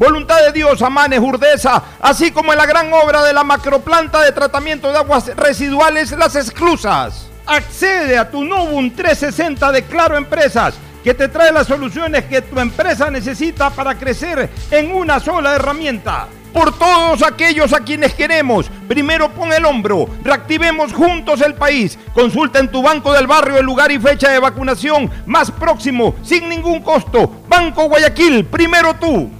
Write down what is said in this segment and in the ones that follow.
Voluntad de Dios, Amanes, Urdesa, así como en la gran obra de la macroplanta de tratamiento de aguas residuales Las Exclusas. Accede a tu Nubun 360 de Claro Empresas, que te trae las soluciones que tu empresa necesita para crecer en una sola herramienta. Por todos aquellos a quienes queremos, primero pon el hombro, reactivemos juntos el país. Consulta en tu banco del barrio el lugar y fecha de vacunación más próximo, sin ningún costo. Banco Guayaquil, primero tú.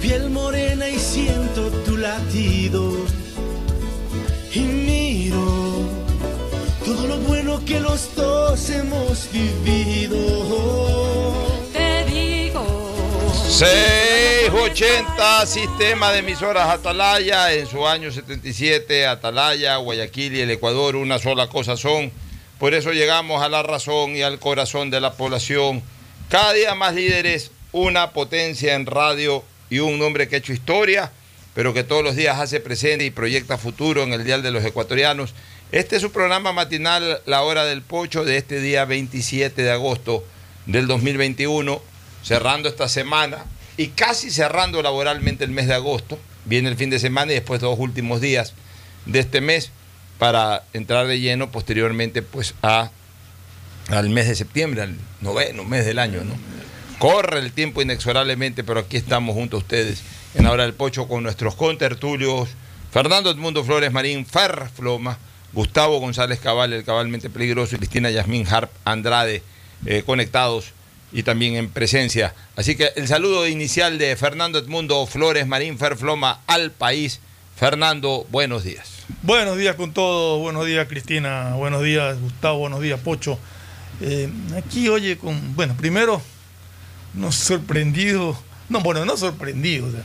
piel morena y siento tu latido. Y miro todo lo bueno que los dos hemos vivido. Te digo. 680 Sistema de Emisoras Atalaya, en su año 77, Atalaya, Guayaquil y el Ecuador, una sola cosa son. Por eso llegamos a la razón y al corazón de la población. Cada día más líderes, una potencia en radio y un hombre que ha hecho historia, pero que todos los días hace presente y proyecta futuro en el Dial de los Ecuatorianos. Este es su programa matinal, La Hora del Pocho, de este día 27 de agosto del 2021, cerrando esta semana y casi cerrando laboralmente el mes de agosto. Viene el fin de semana y después dos últimos días de este mes para entrar de lleno posteriormente pues a, al mes de septiembre, al noveno mes del año, ¿no? Corre el tiempo inexorablemente, pero aquí estamos junto a ustedes en la hora del pocho con nuestros contertulios, Fernando Edmundo Flores Marín, Fer Floma, Gustavo González Cabal, el cabalmente peligroso, y Cristina Yasmín Harp Andrade, eh, conectados y también en presencia. Así que el saludo inicial de Fernando Edmundo Flores Marín, Fer Floma al país. Fernando, buenos días. Buenos días con todos, buenos días Cristina, buenos días Gustavo, buenos días Pocho. Eh, aquí, oye, con, bueno, primero, no sorprendido, no, bueno, no sorprendido, o sea,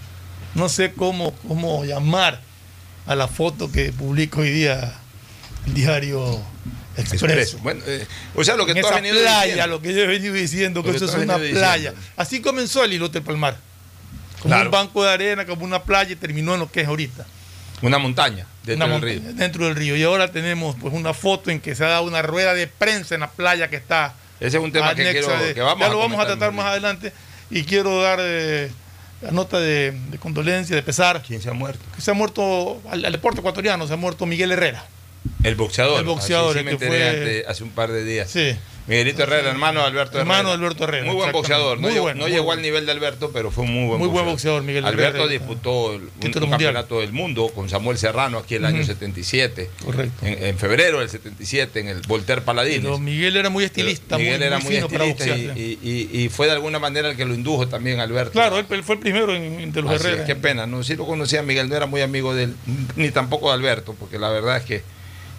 no sé cómo, cómo llamar a la foto que publica hoy día el diario Expreso. Expreso. Bueno, eh, o sea, lo que en tú has esa venido playa, diciendo. lo que yo he venido diciendo, que eso es una playa. diciendo. Así comenzó el Islote del Palmar. Como Claro. un banco de arena, como una playa, y terminó en lo que es ahorita. Una montaña dentro Una del montaña río. Dentro del río. Y ahora tenemos pues una foto en que se ha dado una rueda de prensa en la playa que está. Ese es un tema que quiero de- que vamos ya a lo vamos a tratar más adelante. Y quiero dar eh, la nota de, de condolencia, de pesar. ¿Quién se ha muerto? Que se ha muerto al, al deporte ecuatoriano, se ha muerto Miguel Herrera. El boxeador. El boxeador, Así sí me que enteré fue- ante- hace un par de días. Sí. Miguelito Herrera, hermano de Alberto Herrera. Hermano Alberto Herrera, Muy buen boxeador. No, Muy llegó, bueno, no muy llegó bueno. al nivel de Alberto, pero fue un muy buen Muy boxeador. buen boxeador, Miguel Alberto Herrera. disputó un, campeonato del mundo con Samuel Serrano aquí el año Ujú. 77. Correcto. En, en febrero del 77 en el Voltaire Paladines. Pero Miguel era muy estilista, Miguel muy, era muy fino para estilista y, boxear. y- y- y fue de alguna manera el que lo indujo también Alberto. Claro, él, él fue el primero en, de los Así es, Herrera. qué pena, no, sí lo conocía Miguel, no era muy amigo de él, ni tampoco de Alberto, porque la verdad es que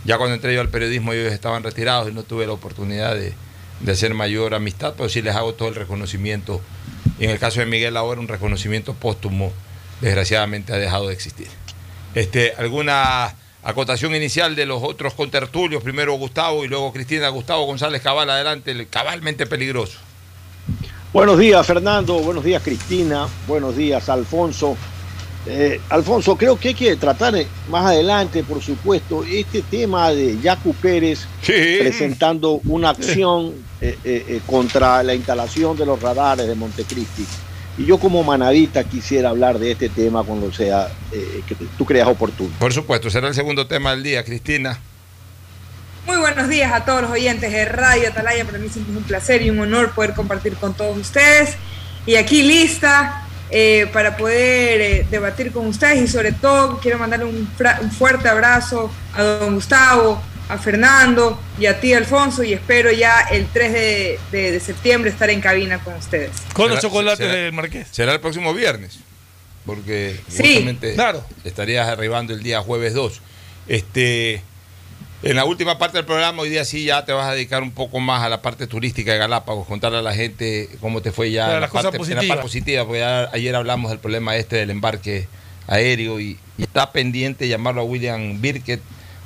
ya cuando entré yo al periodismo ellos estaban retirados y no tuve la oportunidad de, de hacer mayor amistad, pero sí les hago todo el reconocimiento. Y en el caso de Miguel ahora un reconocimiento póstumo, desgraciadamente ha dejado de existir. Este, ¿Alguna acotación inicial de los otros contertulios? Primero Gustavo y luego Cristina. Gustavo González Cabal, adelante, el cabalmente peligroso. Buenos días, Fernando. Buenos días, Cristina. Buenos días, Alfonso. Eh, Alfonso, creo que hay que tratar eh, más adelante, por supuesto, este tema de Yacu Pérez presentando una acción eh, eh, eh, contra la instalación de los radares de Montecristi. Y yo como manadita quisiera hablar de este tema cuando sea eh, que tú creas oportuno. Por supuesto, será el segundo tema del día, Cristina. Muy buenos días a todos los oyentes de Radio Atalaya. Para mí siempre es un placer y un honor poder compartir con todos ustedes. Y aquí lista eh, para poder eh, debatir con ustedes y sobre todo quiero mandarle un, fra- un fuerte abrazo a don Gustavo, a Fernando y a ti Alfonso y espero ya el 3 de, de- de septiembre estar en cabina con ustedes. Con los chocolates será- del Marqués. Será el próximo viernes, porque Sí, justamente claro. estarías arribando el día jueves 2. Este, en la última parte del programa, hoy día sí ya te vas a dedicar un poco más a la parte turística de Galápagos, contarle a la gente cómo te fue ya en, la parte, en la positivas. parte positiva, porque ya ayer hablamos del problema este del embarque aéreo y, y está pendiente llamarlo a William Birkett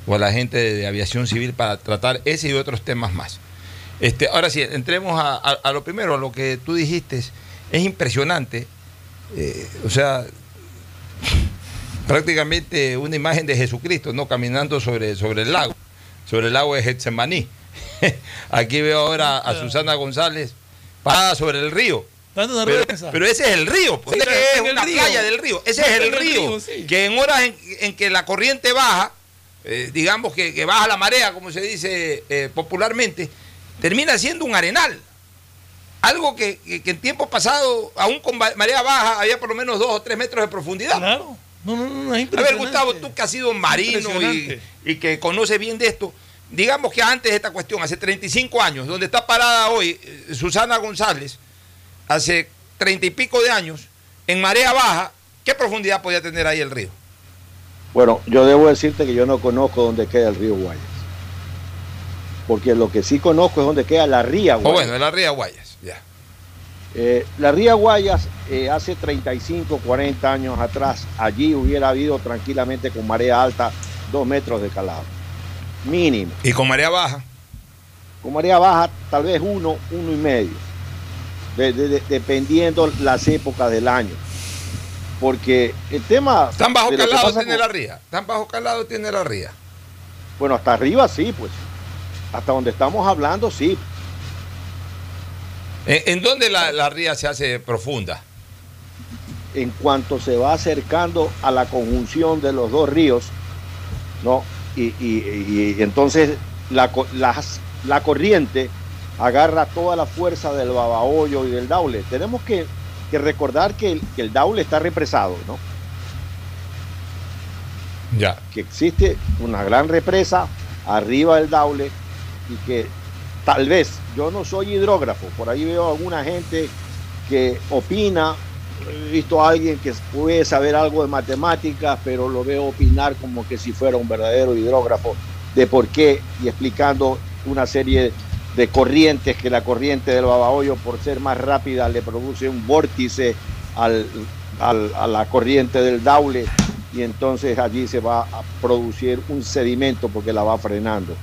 o a la gente de, de aviación civil para tratar ese y otros temas más. Este, ahora sí, entremos a, a- a lo primero, a lo que tú dijiste. Es impresionante. eh, o sea, prácticamente una imagen de Jesucristo, ¿no? Caminando sobre, sobre el lago, sobre el lago de Getsemaní. Aquí veo ahora a Susana González parada sobre el río. Dando Pero, ese es el río, pues, Sí, es, que una río. playa del río. Ese es el río. sí. Que en horas en, en que la corriente baja, eh, digamos que, que baja la marea, como se dice eh, popularmente, termina siendo un arenal. Algo que, que- que en tiempo pasado, aún con marea baja, había por lo menos dos o tres metros de profundidad. Claro. No, no, no, es A ver. Gustavo, tú que has sido marino y, que conoces bien de esto, digamos que antes de esta cuestión, hace 35 años, donde está parada hoy eh, Susana González, hace treinta y pico de años, en marea baja, ¿qué profundidad podía tener ahí el río? Bueno, yo debo decirte que yo no conozco dónde queda el río Guayas. Porque lo que sí conozco es dónde queda la ría Guayas. bueno, en la ría Guayas, ya. Eh, la ría Guayas, eh, hace 35, 40 años atrás, allí hubiera habido tranquilamente con marea alta dos metros de calado. Mínimo. Y con marea baja, Con marea baja, tal vez uno, uno y medio. De- de- de- dependiendo las épocas del año. Porque el tema. tan bajo calado tiene con- la ría, tan bajo calado tiene la ría. Bueno, hasta arriba sí, pues. Hasta donde estamos hablando, sí. ¿En, en dónde la, la ría se hace profunda? en cuanto se va acercando a la conjunción de los dos ríos, ¿no? Y, y- y entonces la, las- la corriente agarra toda la fuerza del babahoyo y del daule. Tenemos que, que recordar que el, que el daule está represado, ¿no? Ya. Que existe una gran represa arriba del daule y que tal vez, yo no soy hidrógrafo, por ahí veo alguna gente que opina. He visto a alguien que puede saber algo de matemáticas, pero lo veo opinar como que si fuera un verdadero hidrógrafo de por qué y explicando una serie de corrientes que la corriente del babahoyo por ser más rápida le produce un vórtice al, a la corriente del daule y entonces allí se va a producir un sedimento porque la va frenando.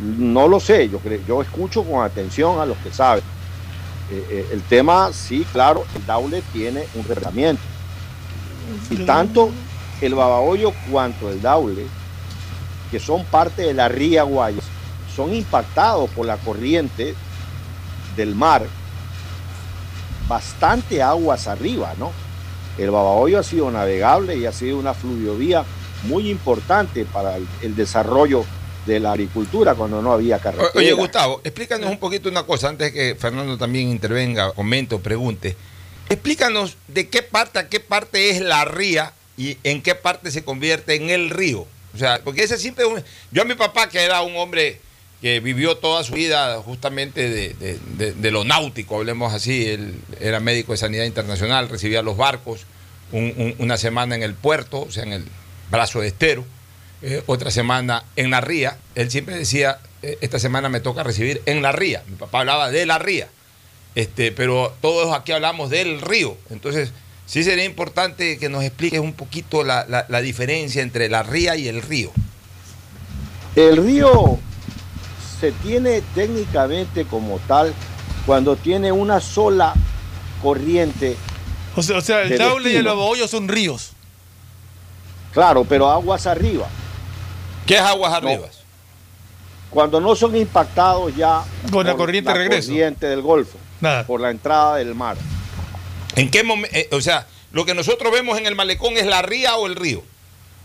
No lo sé, yo, yo escucho con atención a los que saben. Eh, eh, el tema, sí, claro, el Daule tiene un reglamento. Y tanto el Babahoyo cuanto el Daule, que son parte de la ría Guayas, son impactados por la corriente del mar bastante aguas arriba, ¿no? El Babahoyo ha sido navegable y ha sido una fluviovía muy importante para el, el desarrollo de la agricultura cuando no había carretera. Oye, Gustavo, explícanos un poquito una cosa antes que Fernando también intervenga, comente o pregunte. Explícanos de qué parte a qué parte es la ría y en qué parte se convierte en el río. O sea, porque ese siempre. un- Yo a mi papá, que era un hombre que vivió toda su vida justamente de, de- de- de lo náutico, hablemos así, él era médico de sanidad internacional, recibía los barcos un- un- una semana en el puerto, o sea, en el brazo de estero, eh, otra semana en la ría. Él siempre decía, eh, esta semana me toca recibir en la ría. Mi papá hablaba de la ría. Este, pero todos aquí hablamos del río. Entonces, sí sería importante que nos expliques un poquito la, la- la diferencia entre la ría y el río. El río se tiene técnicamente como tal cuando tiene una sola corriente. O sea, o sea el de Daule y el. Babahoyo son ríos. Claro, pero aguas arriba. ¿Qué es aguas No. arriba? Cuando no son impactados ya Con la corriente de regreso. corriente del Golfo, Nada. por la entrada del mar. ¿En qué momento? o sea, lo que nosotros vemos en el malecón es la ría o el río.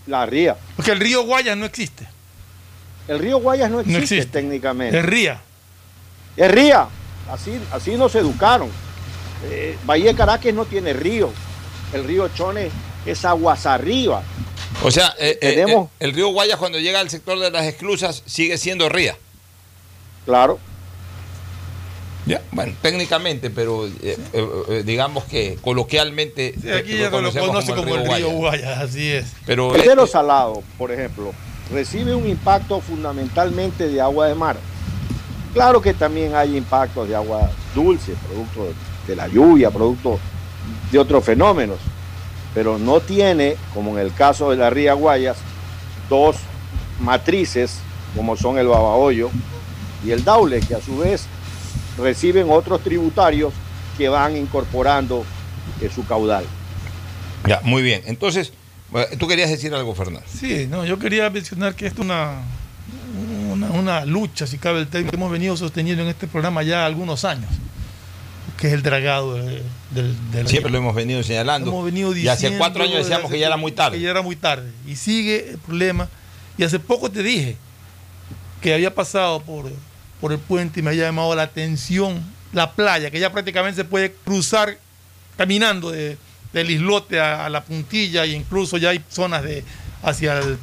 La ría. Porque el río Guayas no existe. El río Guayas no existe, existe. técnicamente. Es ría. Es ría. Así, así nos educaron. Eh, Bahía de Caracas no tiene río. El río Chone es aguas arriba. O sea, eh, eh, Tenemos- eh, el río Guayas cuando llega al sector de las esclusas sigue siendo ría. Claro. Ya, bueno, técnicamente, pero eh, eh, eh, digamos que coloquialmente Sí, aquí ya no lo conocemos conoce como el río Guayas. Guayas, así es. Pero El de los salados, por ejemplo, recibe un impacto fundamentalmente de agua de mar. Claro que también hay impactos de agua dulce, producto de la lluvia, producto de otros fenómenos, pero no tiene, como en el caso de la ría Guayas, dos matrices como son el Babahoyo y el Daule, que a su vez reciben otros tributarios que van incorporando eh, su caudal. ya, muy bien. Entonces, eh, tú querías decir algo, Fernando. Sí, no, yo quería mencionar que esto es una, una, una lucha, si cabe el término, que hemos venido sosteniendo en este programa ya algunos años, que es el dragado de- del, del Siempre lo hemos venido señalando. Hemos venido y hace diciendo cuatro años decíamos que ya era muy tarde. Que ya era muy tarde. Y sigue el problema. Y hace poco te dije que había pasado por, por el puente y me había llamado la atención la playa, que ya prácticamente se puede cruzar caminando de- del islote a, a la puntilla e incluso ya hay zonas de hacia el-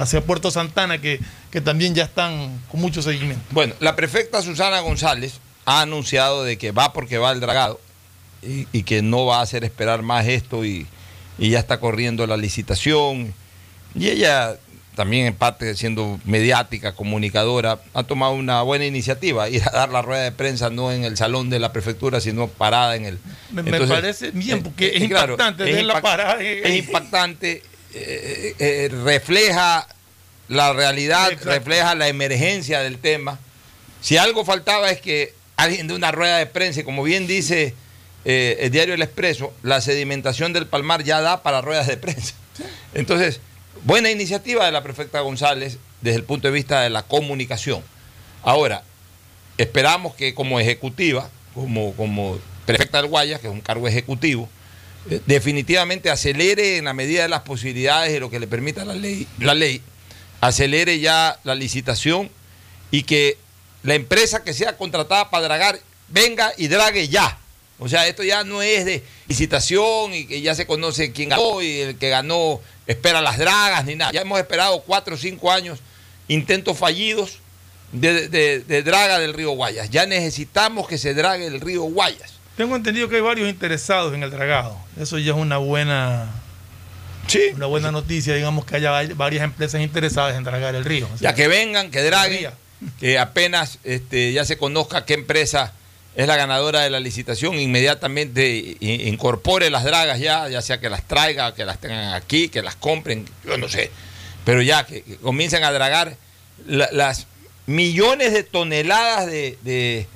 hacia Puerto Santana que, que también ya están con mucho seguimiento. Bueno, la prefecta Susana González ha anunciado de que va porque va el dragado y, y que no va a hacer esperar más esto y, y ya está corriendo la licitación. Y ella también en parte siendo mediática, comunicadora, ha tomado una buena iniciativa, ir a dar la rueda de prensa no en el salón de la prefectura, sino parada en el... Me, me Entonces, parece bien, porque eh, es eh, claro, impactante es ver la impact- parada. es impactante, eh, eh, refleja la realidad, Exacto. refleja la emergencia del tema. Si algo faltaba es que alguien de una rueda de prensa, y como bien dice eh, el diario El Expreso, la sedimentación del Palmar ya da para ruedas de prensa. Entonces, buena iniciativa de la prefecta González desde el punto de vista de la comunicación. Ahora, esperamos que como ejecutiva, como, como prefecta del Guayas, que es un cargo ejecutivo, eh, definitivamente acelere en la medida de las posibilidades de lo que le permita la ley, la ley, acelere ya la licitación y que la empresa que sea contratada para dragar venga y drague ya. O sea, esto ya no es de licitación y que ya se conoce quién ganó y el que ganó espera las dragas ni nada. Ya hemos esperado cuatro o cinco años intentos fallidos de, de- de draga del río Guayas. Ya necesitamos que se drague el río Guayas. Tengo entendido que hay varios interesados en el dragado. Eso ya es una buena, una buena noticia, digamos que haya vari- varias empresas interesadas en dragar el río. O sea, Ya que vengan, que draguen, que apenas este, ya se conozca qué empresa es la ganadora de la licitación, inmediatamente incorpore las dragas ya, ya sea que las traiga, que las tengan aquí, que las compren, yo no sé, pero ya que, que comiencen a dragar la- las millones de toneladas de, de-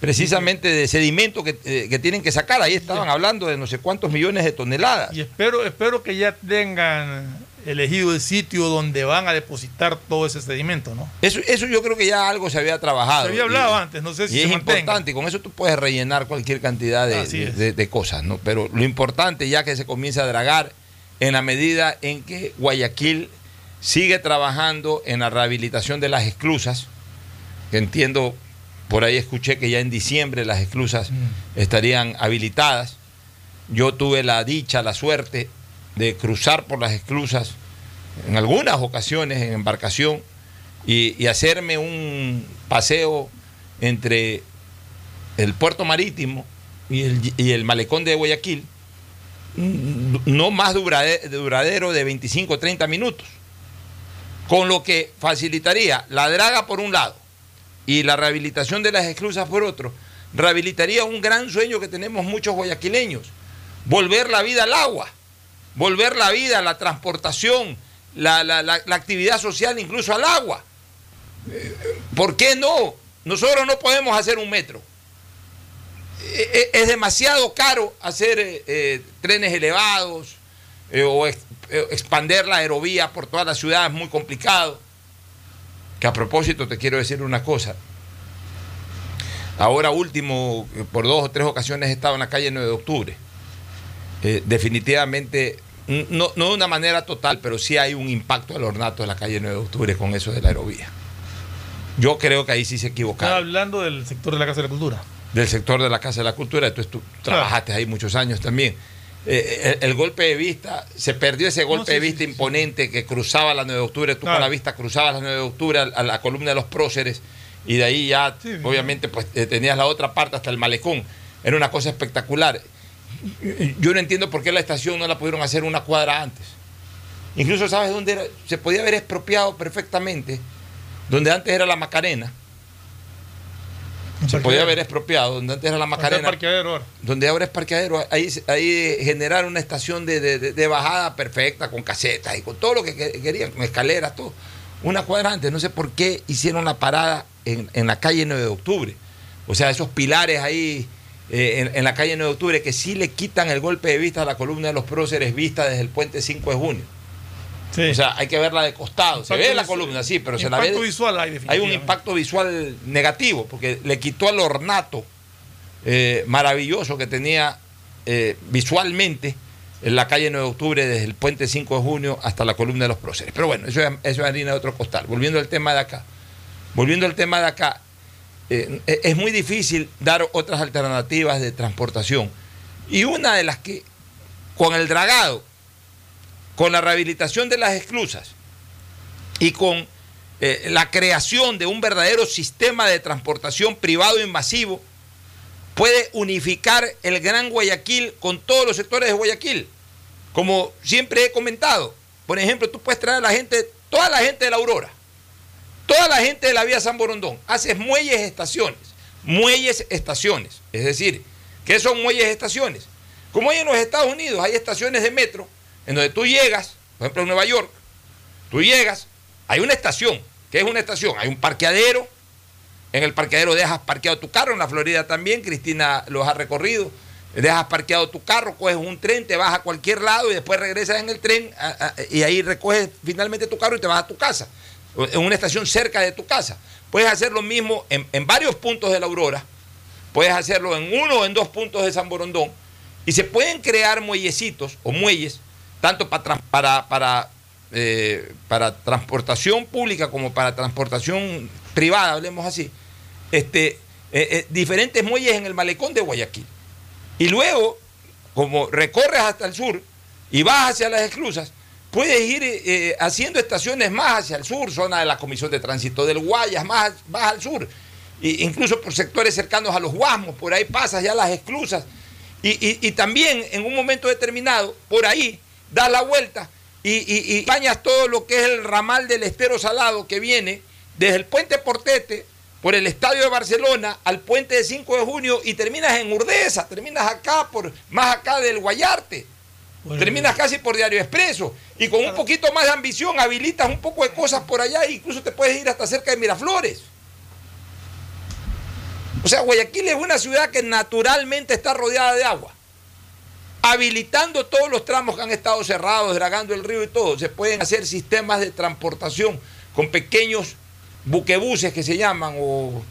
precisamente de sedimento que, eh, que tienen que sacar. Ahí estaban hablando de no sé cuántos millones de toneladas. Y espero, espero que ya tengan elegido el sitio donde van a depositar todo ese sedimento, ¿no? Eso, eso yo creo que ya algo se había trabajado. Se había hablado Y- antes, no sé si y se es mantenga. importante, y con eso tú puedes rellenar cualquier cantidad de, de- es. de- de cosas, ¿no? Pero lo importante ya que se comienza a dragar en la medida en que Guayaquil sigue trabajando en la rehabilitación de las esclusas, que entiendo, por ahí escuché que ya en diciembre las esclusas estarían habilitadas. Yo tuve la dicha, la suerte de cruzar por las esclusas en algunas ocasiones en embarcación y, hacerme un paseo entre el puerto marítimo y el, y el malecón de Guayaquil, mm, no más durade- duradero de 25 o 30 minutos, con lo que facilitaría la draga por un lado y la rehabilitación de las esclusas por otro, rehabilitaría un gran sueño que tenemos muchos guayaquileños, volver la vida al agua, volver la vida, la transportación, la, la- la- actividad social incluso al agua. Eh, ¿Por qué no? Nosotros no podemos hacer un metro. Eh, eh, Es demasiado caro hacer trenes elevados o ex- expander la aerovía por toda la ciudad, es muy complicado. Que a propósito te quiero decir una cosa. Ahora último, por dos o tres ocasiones he estado en la calle 9 de octubre. Eh, definitivamente, no, no de una manera total, pero sí hay un impacto al ornato de la calle 9 de octubre con eso de la aerovía. Yo creo que ahí sí se Estaba equivocaron. hablando del sector de la Casa de la Cultura. Del sector de la Casa de la Cultura, entonces tú trabajaste ahí muchos años también. Eh, el, el golpe de vista, se perdió ese golpe sí, de vista imponente que cruzaba la 9 de octubre, tú con la vista cruzabas la 9 de octubre a, a la columna de los próceres y de ahí ya, obviamente, pues eh, tenías la otra parte hasta el malecón. Era una cosa espectacular. Yo no entiendo por qué la estación no la pudieron hacer una cuadra antes. Incluso, ¿sabes dónde era? Se podía haber expropiado perfectamente, donde antes era la Macarena. Se podía haber expropiado, donde antes era la Macarena parqueadero ahora. donde ahora es parqueadero, ahí, ahí generar una estación de, de- de- de bajada perfecta, con casetas y con todo lo que que- querían, con escaleras, todo. Una cuadra antes, no sé por qué hicieron la parada en, en la calle 9 de octubre. O sea, esos pilares ahí eh, en, en la calle 9 de octubre que sí le quitan el golpe de vista a la columna de los próceres vista desde el puente 5 de junio. O sea, hay que verla de costado. Se ve la columna, sí, pero se la ve. visual hay Hay un impacto visual negativo, porque le quitó el ornato eh, maravilloso que tenía eh, visualmente en la calle 9 de octubre, desde el puente 5 de junio hasta la columna de los próceres. Pero bueno, eso es, eso es harina de otro costal. Volviendo al tema de acá. Volviendo al tema de acá, eh, es muy difícil dar otras alternativas de transportación. Y una de las que, con el dragado, con la rehabilitación de las esclusas y con eh, la creación de un verdadero sistema de transportación privado y masivo, puede unificar el Gran Guayaquil con todos los sectores de Guayaquil. Como siempre he comentado, por ejemplo, tú puedes traer a la gente, toda la gente de la Aurora, toda la gente de la vía San Borondón, haces muelles estaciones, muelles estaciones. Es decir, ¿qué son muelles estaciones? Como hay en los Estados Unidos, hay estaciones de metro en donde tú llegas, por ejemplo en Nueva York, tú llegas, hay una estación, ¿qué es una estación? Hay un parqueadero, en el parqueadero dejas parqueado tu carro, en la Florida también, Cristina los ha recorrido, dejas parqueado tu carro, coges un tren, te vas a cualquier lado y después regresas en el tren y ahí recoges finalmente tu carro y te vas a tu casa, en una estación cerca de tu casa. Puedes hacer lo mismo en, en varios puntos de la Aurora, puedes hacerlo en uno o en dos puntos de San Borondón y se pueden crear muellecitos o muelles, tanto para, para, para, eh, para transportación pública como para transportación privada, hablemos así, este, eh, eh, diferentes muelles en el malecón de Guayaquil. Y luego, como recorres hasta el sur y vas hacia las esclusas, puedes ir eh, eh, haciendo estaciones más hacia el sur, zona de la Comisión de Tránsito del Guayas, más, más al sur, e incluso por sectores cercanos a los Guasmos, por ahí pasas ya las esclusas. Y, y- también en un momento determinado, por ahí, das la vuelta y bañas todo lo que es el ramal del estero salado que viene desde el puente Portete por el estadio de Barcelona al puente de 5 de junio y terminas en Urdesa, terminas acá, por más acá del Guayarte. Terminas casi por Diario Expreso y con un poquito más de ambición habilitas un poco de cosas por allá e incluso te puedes ir hasta cerca de Miraflores. O sea, Guayaquil es una ciudad que naturalmente está rodeada de agua. Habilitando todos los tramos que han estado cerrados, dragando el río y todo, se pueden hacer sistemas de transportación con pequeños buquebuses que se llaman, o,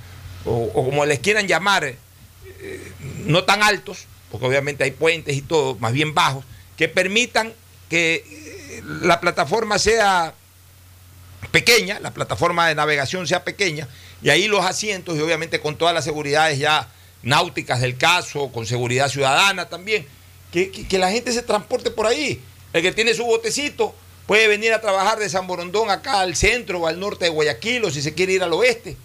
o- o como les quieran llamar, eh, no tan altos, porque obviamente hay puentes y todo, más bien bajos, que permitan que eh, la plataforma sea pequeña, la plataforma de navegación sea pequeña, y ahí los asientos, y obviamente con todas las seguridades ya náuticas del caso, con seguridad ciudadana también, que, que- la gente se transporte por ahí. El que tiene su botecito puede venir a trabajar de San Borondón acá al centro o al norte de Guayaquil, o si se quiere ir al oeste.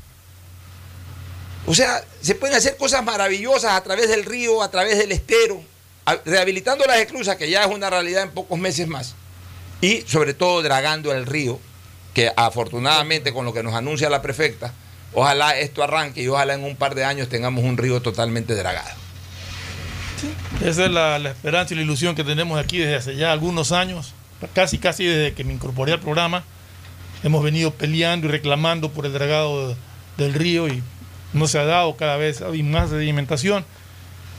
O sea, se pueden hacer cosas maravillosas a través del río, a través del estero, rehabilitando las esclusas, que ya es una realidad en pocos meses más, y sobre todo dragando el río, que afortunadamente con lo que nos anuncia la prefecta, ojalá esto arranque y ojalá en un par de años tengamos un río totalmente dragado. Esa es la, esperanza y la ilusión que tenemos aquí desde hace ya algunos años, casi casi desde que me incorporé al programa. Hemos venido peleando y reclamando por el dragado de- del río y no se ha dado cada vez hay más sedimentación,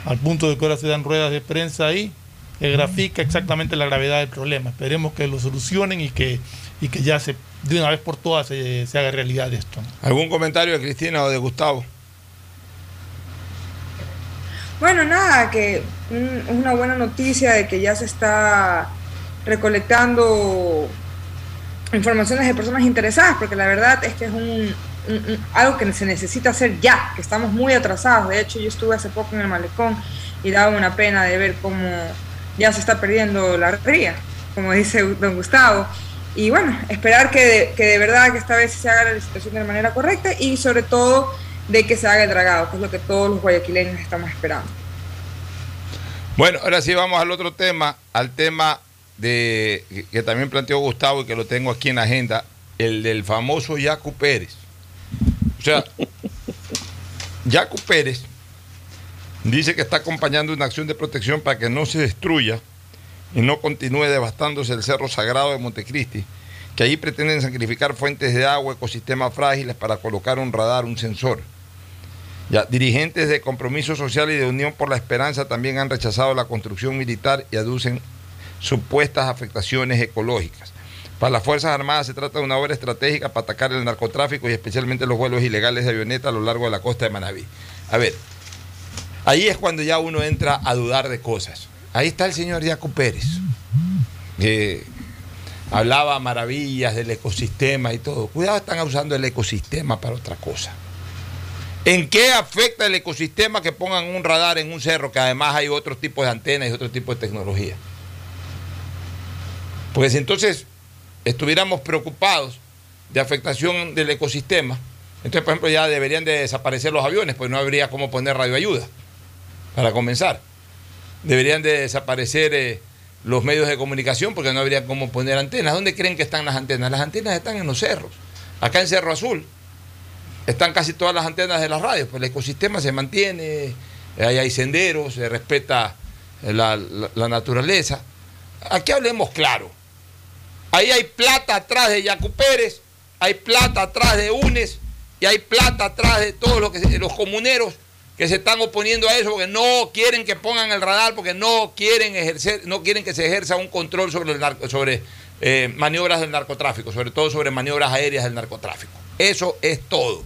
al punto de que ahora se dan ruedas de prensa ahí que grafica exactamente la gravedad del problema. Esperemos que lo solucionen y que, y que ya se, de una vez por todas se, se haga realidad esto. ¿Algún comentario de Cristina o de Gustavo? Bueno, nada, que es una buena noticia de que ya se está recolectando informaciones de personas interesadas, porque la verdad es que es un- algo que se necesita hacer ya, que estamos muy atrasados. De hecho, yo estuve hace poco en el malecón y daba una pena de ver cómo ya se está perdiendo la ría, como dice don Gustavo. Y bueno, esperar que de, que de verdad que esta vez se haga la licitación de manera correcta y sobre todo de que se haga el dragado, que es lo que todos los guayaquileños estamos esperando. Bueno, ahora sí vamos al otro tema, al tema de que también planteó Gustavo y que lo tengo aquí en la agenda, el del famoso Yacu Pérez. Sea, Yacu Pérez dice que está acompañando una acción de protección para que no se destruya y no continúe devastándose el Cerro Sagrado de Montecristi, que allí pretenden sacrificar fuentes de agua, ecosistemas frágiles para colocar un radar, un sensor. Dirigentes de Compromiso Social y de Unión por la Esperanza también han rechazado la construcción militar y aducen supuestas afectaciones ecológicas. Para las Fuerzas Armadas se trata de una obra estratégica para atacar el narcotráfico y especialmente los vuelos ilegales de avioneta a lo largo de la costa de Manabí. A ver, ahí es cuando ya uno entra a dudar de cosas. Ahí está el señor Jaco Pérez, que hablaba maravillas del ecosistema y todo. Cuidado, están usando el ecosistema para otra cosa. ¿En qué afecta el ecosistema que pongan un radar en un cerro que además hay otros tipos de antenas y otro tipo de tecnología? Porque si entonces estuviéramos preocupados de afectación del ecosistema, entonces por ejemplo ya deberían de desaparecer los aviones, pues no habría cómo poner radioayuda, para comenzar. Deberían de desaparecer eh, los medios de comunicación porque no habría cómo poner antenas. ¿Dónde creen que están las antenas? Las antenas están en los cerros. Acá en Cerro Azul están casi todas las antenas de las radios, pues el ecosistema se mantiene, hay senderos, se respeta la naturaleza. Aquí hablemos claro. Ahí hay plata atrás de Yacu Pérez, hay plata atrás de UNES y hay plata atrás de todos los, los comuneros que se están oponiendo a eso porque no quieren que pongan el radar, porque no quieren ejercer, no quieren que se ejerza un control sobre, el sobre eh, maniobras del narcotráfico, sobre todo sobre maniobras aéreas del narcotráfico. Eso es todo.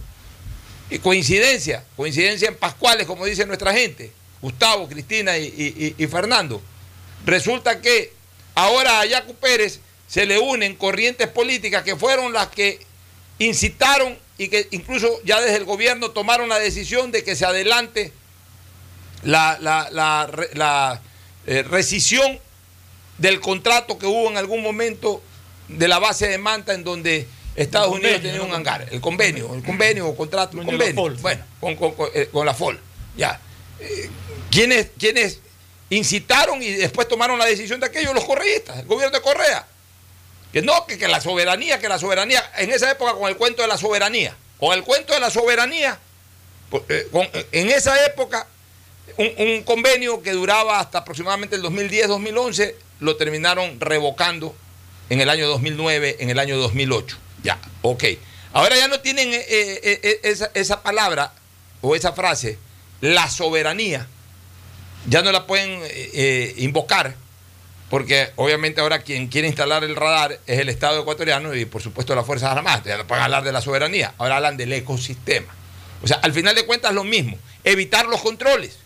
Y coincidencia, coincidencia en Pascuales, como dice nuestra gente, Gustavo, Cristina y- y Fernando. Resulta que ahora a Yacu Pérez se le unen corrientes políticas que fueron las que incitaron y que incluso ya desde el gobierno tomaron la decisión de que se adelante la, la- la eh, rescisión del contrato que hubo en algún momento de la base de Manta en donde Estados Unidos tenía un hangar, el convenio, el convenio o contrato, el Convenio bueno, con, con- con, eh, con la FOL, ya. Eh, ¿quiénes, quiénes incitaron y después tomaron la decisión de aquello? Los correístas, el gobierno de Correa. Que no, que, que la soberanía, que la soberanía, en esa época con el cuento de la soberanía, con el cuento de la soberanía, pues, eh, en esa época, un, un convenio que duraba hasta aproximadamente el 2010-2011, lo terminaron revocando en el año 2009, en el año 2008. Ya, ok. Ahora ya no tienen eh, eh, esa, esa palabra o esa frase, la soberanía, ya no la pueden invocar porque obviamente ahora quien quiere instalar el radar es el Estado ecuatoriano y por supuesto las Fuerzas Armadas. Ya no pueden hablar de la soberanía, ahora hablan del ecosistema. O sea, al final de cuentas lo mismo, evitar los controles.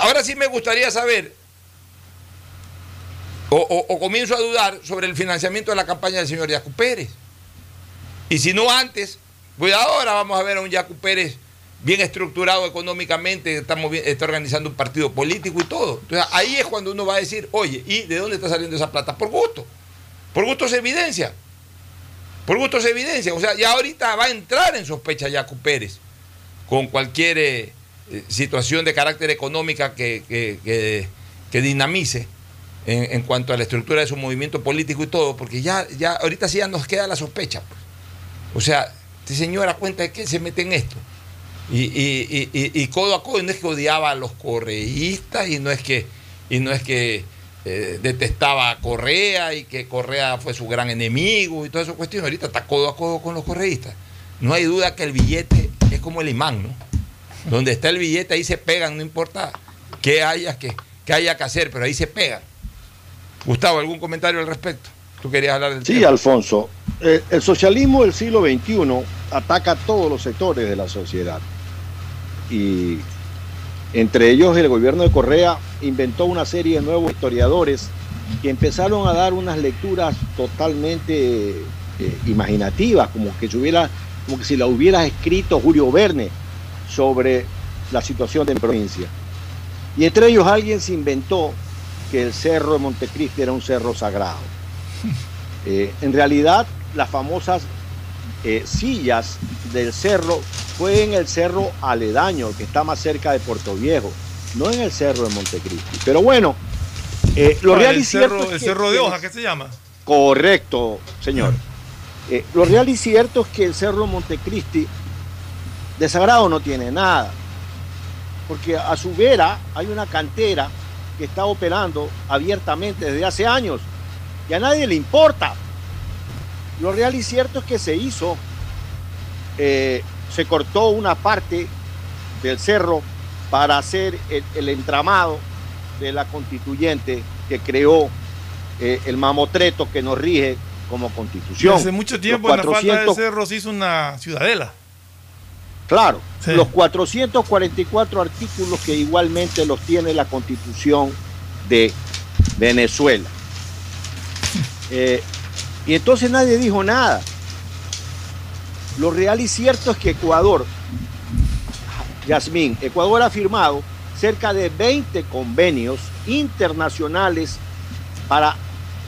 Ahora sí me gustaría saber o comienzo a dudar sobre el financiamiento de la campaña del señor Yacu Pérez. Y si no antes, pues ahora vamos a ver a un Yacu Pérez bien estructurado económicamente, estamos está organizando un partido político y todo. Entonces ahí es cuando uno va a decir, oye, ¿y de dónde está saliendo esa plata? Por gusto. Por gusto se evidencia. Por gusto se evidencia. O sea, ya ahorita va a entrar en sospecha Yacu Pérez con cualquier eh, eh, situación de carácter económica que, que- que- dinamice en, cuanto a la estructura de su movimiento político y todo, porque ya, ya ahorita sí ya nos queda la sospecha. pues. O sea, este señor a cuenta de que se mete en esto. Y, y- y- y- codo a codo, y no es que odiaba a los correístas, y no es que, y no es que eh, detestaba a Correa y que Correa fue su gran enemigo y todas esas cuestiones. Ahorita está codo a codo con los correístas. No hay duda que el billete es como el imán, ¿no? Donde está el billete, ahí se pegan, no importa qué haya que, qué haya que hacer, pero ahí se pegan. Gustavo, ¿algún comentario al respecto? Tú querías hablar del Sí, tema. Alfonso. Eh, el socialismo del siglo XXI ataca a todos los sectores de la sociedad. Y entre ellos el gobierno de Correa inventó una serie de nuevos historiadores que empezaron a dar unas lecturas totalmente eh, imaginativas, como que, se hubiera, como que si la hubiera escrito Julio Verne sobre la situación de mi provincia. Y entre ellos alguien se inventó que el cerro de Montecristi era un cerro sagrado. Eh, en realidad, las famosas eh, sillas del cerro fue en el cerro aledaño, que está más cerca de Puerto Viejo, no en el cerro de Montecristi. Pero bueno, eh, lo real y el cierto cerro, es el cerro de hoja, ¿qué se llama? Correcto, señor. Eh, lo real y cierto es que el Cerro Montecristi de sagrado no tiene nada, porque a su vera hay una cantera que está operando abiertamente desde hace años y a nadie le importa. Lo real y cierto es que se hizo, eh, se cortó una parte del cerro para hacer el, el entramado de la constituyente que creó eh, el mamotreto que nos rige como Y constitución. hace mucho tiempo en la falda del 400 cerro se hizo una ciudadela. Claro, Sí. los 444 artículos que igualmente los tiene la constitución de Venezuela. Eh, y entonces nadie dijo nada. Lo real y cierto es que Ecuador, Yasmín, Ecuador ha firmado cerca de 20 convenios internacionales para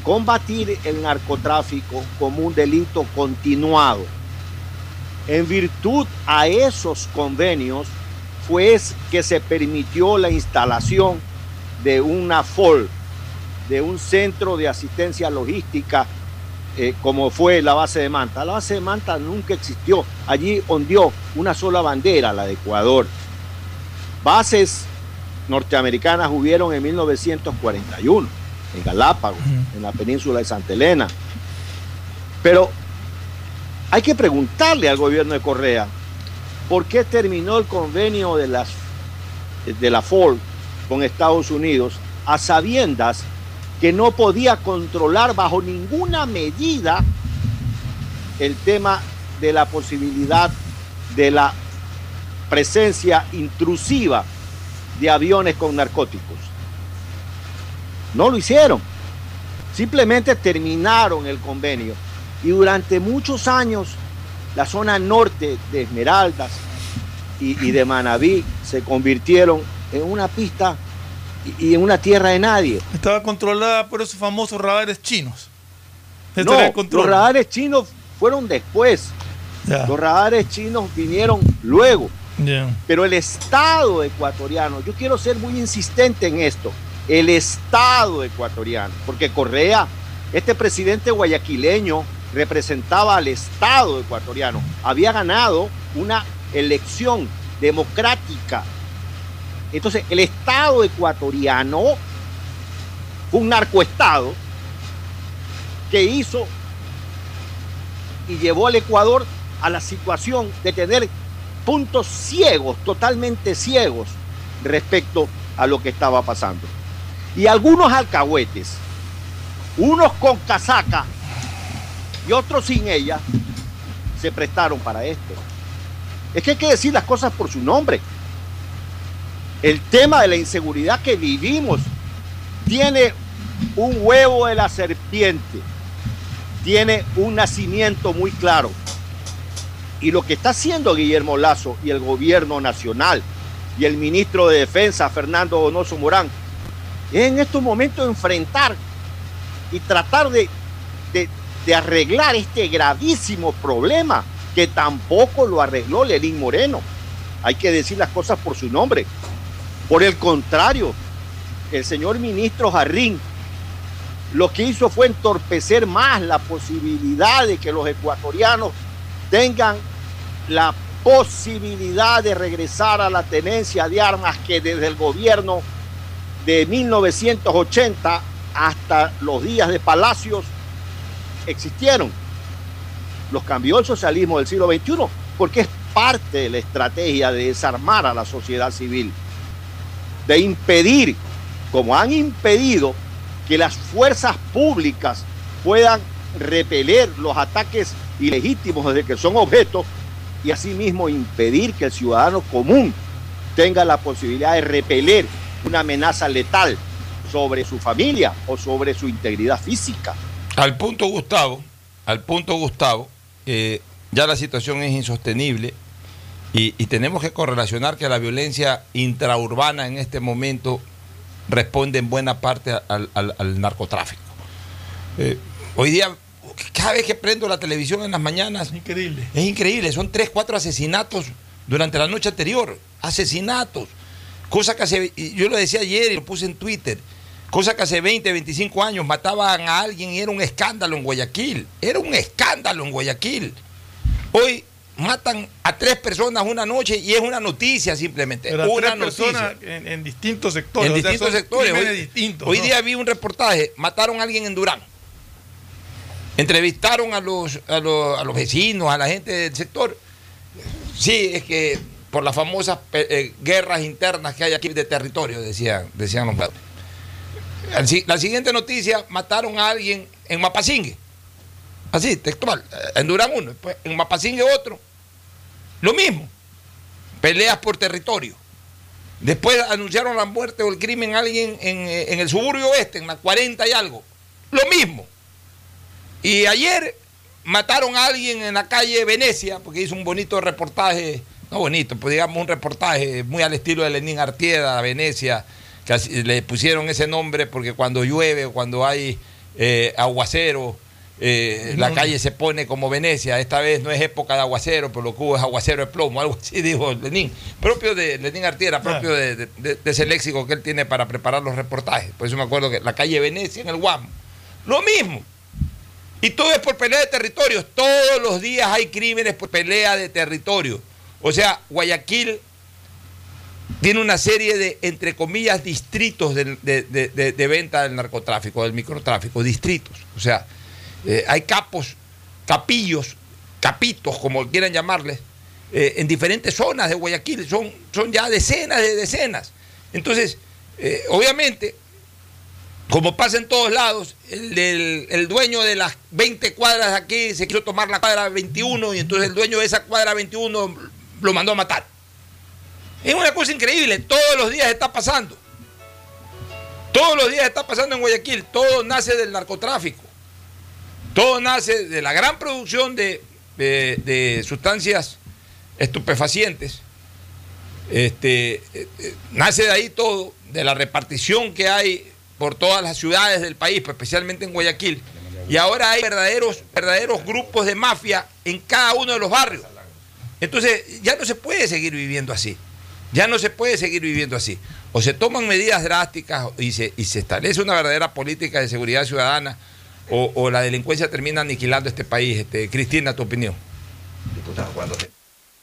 combatir el narcotráfico como un delito continuado. En virtud a esos convenios fue es que se permitió la instalación de una FOL, de un centro de asistencia logística, eh, como fue la base de Manta. La base de Manta nunca existió. Allí ondeó una sola bandera, la de Ecuador. Bases norteamericanas hubieron en 1941, en Galápagos, en la península de Santa Elena. Pero hay que preguntarle al gobierno de Correa por qué terminó el convenio de, las, de la Ford con Estados Unidos a sabiendas que no podía controlar bajo ninguna medida el tema de la posibilidad de la presencia intrusiva de aviones con narcóticos. No lo hicieron. Simplemente terminaron el convenio. Y durante muchos años la zona norte de Esmeraldas y, de Manabí se convirtieron en una pista y, en una tierra de nadie. Estaba controlada por esos famosos radares chinos. Ese No, los radares chinos fueron después. Los radares chinos vinieron luego. Pero el Estado ecuatoriano, yo quiero ser muy insistente en esto, el Estado ecuatoriano, porque Correa, este presidente guayaquileño, representaba al Estado ecuatoriano, había ganado una elección democrática. Entonces, el Estado ecuatoriano fue un narcoestado que hizo y llevó al Ecuador a la situación de tener puntos ciegos, totalmente ciegos respecto a lo que estaba pasando. Y algunos alcahuetes, unos con casaca y otros sin ella, se prestaron para esto. Es que hay que decir las cosas por su nombre. El tema de la inseguridad que vivimos tiene Un huevo de la serpiente tiene un nacimiento muy claro. Y lo que está haciendo Guillermo Lazo y el gobierno nacional y el ministro de Defensa, Fernando Donoso Morán, es en estos momentos enfrentar y tratar de, arreglar este gravísimo problema que tampoco lo arregló Lenín Moreno. Hay que decir las cosas por su nombre. Por el contrario, el señor ministro Jarrín lo que hizo fue entorpecer más la posibilidad de que los ecuatorianos tengan la posibilidad de regresar a la tenencia de armas que desde el gobierno de 1980 hasta los días de Palacios existieron. Los cambió el socialismo del siglo XXI porque es parte de la estrategia de desarmar a la sociedad civil, de impedir, como han impedido, que las fuerzas públicas puedan repeler los ataques ilegítimos desde que son objetos y asimismo impedir que el ciudadano común tenga la posibilidad de repeler una amenaza letal sobre su familia o sobre su integridad física. Al punto, Gustavo, al punto, Gustavo, eh, ya la situación es insostenible y, y, tenemos que correlacionar que la violencia intraurbana en este momento responde en buena parte al, al, al narcotráfico. Eh, hoy día, cada vez que prendo la televisión en las mañanas, es increíble. Es increíble, son tres, cuatro asesinatos durante la noche anterior, asesinatos. Cosa que hace, yo lo decía ayer y lo puse en Twitter, cosa que hace 20, 25 años mataban a alguien y era un escándalo en Guayaquil, era un escándalo en Guayaquil. Hoy matan a tres personas una noche y es una noticia simplemente. Pero una personas en, en, distintos sectores. En distintos o sea, sectores. Hoy, distintos, hoy ¿no? día vi un reportaje, mataron a alguien en Durán. Entrevistaron a los, a los, a los vecinos, a la gente del sector. Sí, es que por las famosas eh, guerras internas que hay aquí de territorio, decían, decían los padres. La siguiente noticia, mataron a alguien en Mapasingue. Así, textual. En Durán uno, después en Mapasingue otro. Lo mismo. Peleas por territorio. Después anunciaron la muerte o el crimen a alguien en, en, el suburbio oeste, en la 40 y algo. Lo mismo. Y ayer mataron a alguien en la calle Venecia, porque hizo un bonito reportaje, no bonito, pues digamos un reportaje muy al estilo de Lenín Artieda, Venecia, que le pusieron ese nombre porque cuando llueve o cuando hay eh, aguacero, eh, la calle se pone como Venecia. Esta vez no es época de aguacero, pero lo que hubo es aguacero de plomo, algo así dijo Lenín. Propio de Lenín Artiera, propio de, de, de, de, ese léxico que él tiene para preparar los reportajes. Por eso me acuerdo que la calle Venecia en el Guam. Lo mismo. Y todo es por pelea de territorios. Todos los días hay crímenes por pelea de territorio. O sea, Guayaquil tiene una serie de, entre comillas, distritos de, de venta del narcotráfico, del microtráfico, distritos. O sea, eh, hay capos, capillos, capitos, como quieran llamarles, eh, en diferentes zonas de Guayaquil. Son, son ya decenas de decenas. Entonces, eh, obviamente, como pasa en todos lados, el, el, dueño de las 20 cuadras aquí se quiso tomar la cuadra 21 y entonces el dueño de esa cuadra 21 lo mandó a matar. Es una cosa increíble, todos los días está pasando. Todos los días está pasando en Guayaquil, todo nace del narcotráfico. Todo nace de la gran producción de, sustancias estupefacientes. Este, eh, nace de ahí todo, de la repartición que hay por todas las ciudades del país, pues, especialmente en Guayaquil. Y ahora hay verdaderos, verdaderos grupos de mafia en cada uno de los barrios. Entonces ya no se puede seguir viviendo así. Ya no se puede seguir viviendo así. O se toman medidas drásticas y se establece una verdadera política de seguridad ciudadana o, o, la delincuencia termina aniquilando este país. Este, Cristina, tu opinión.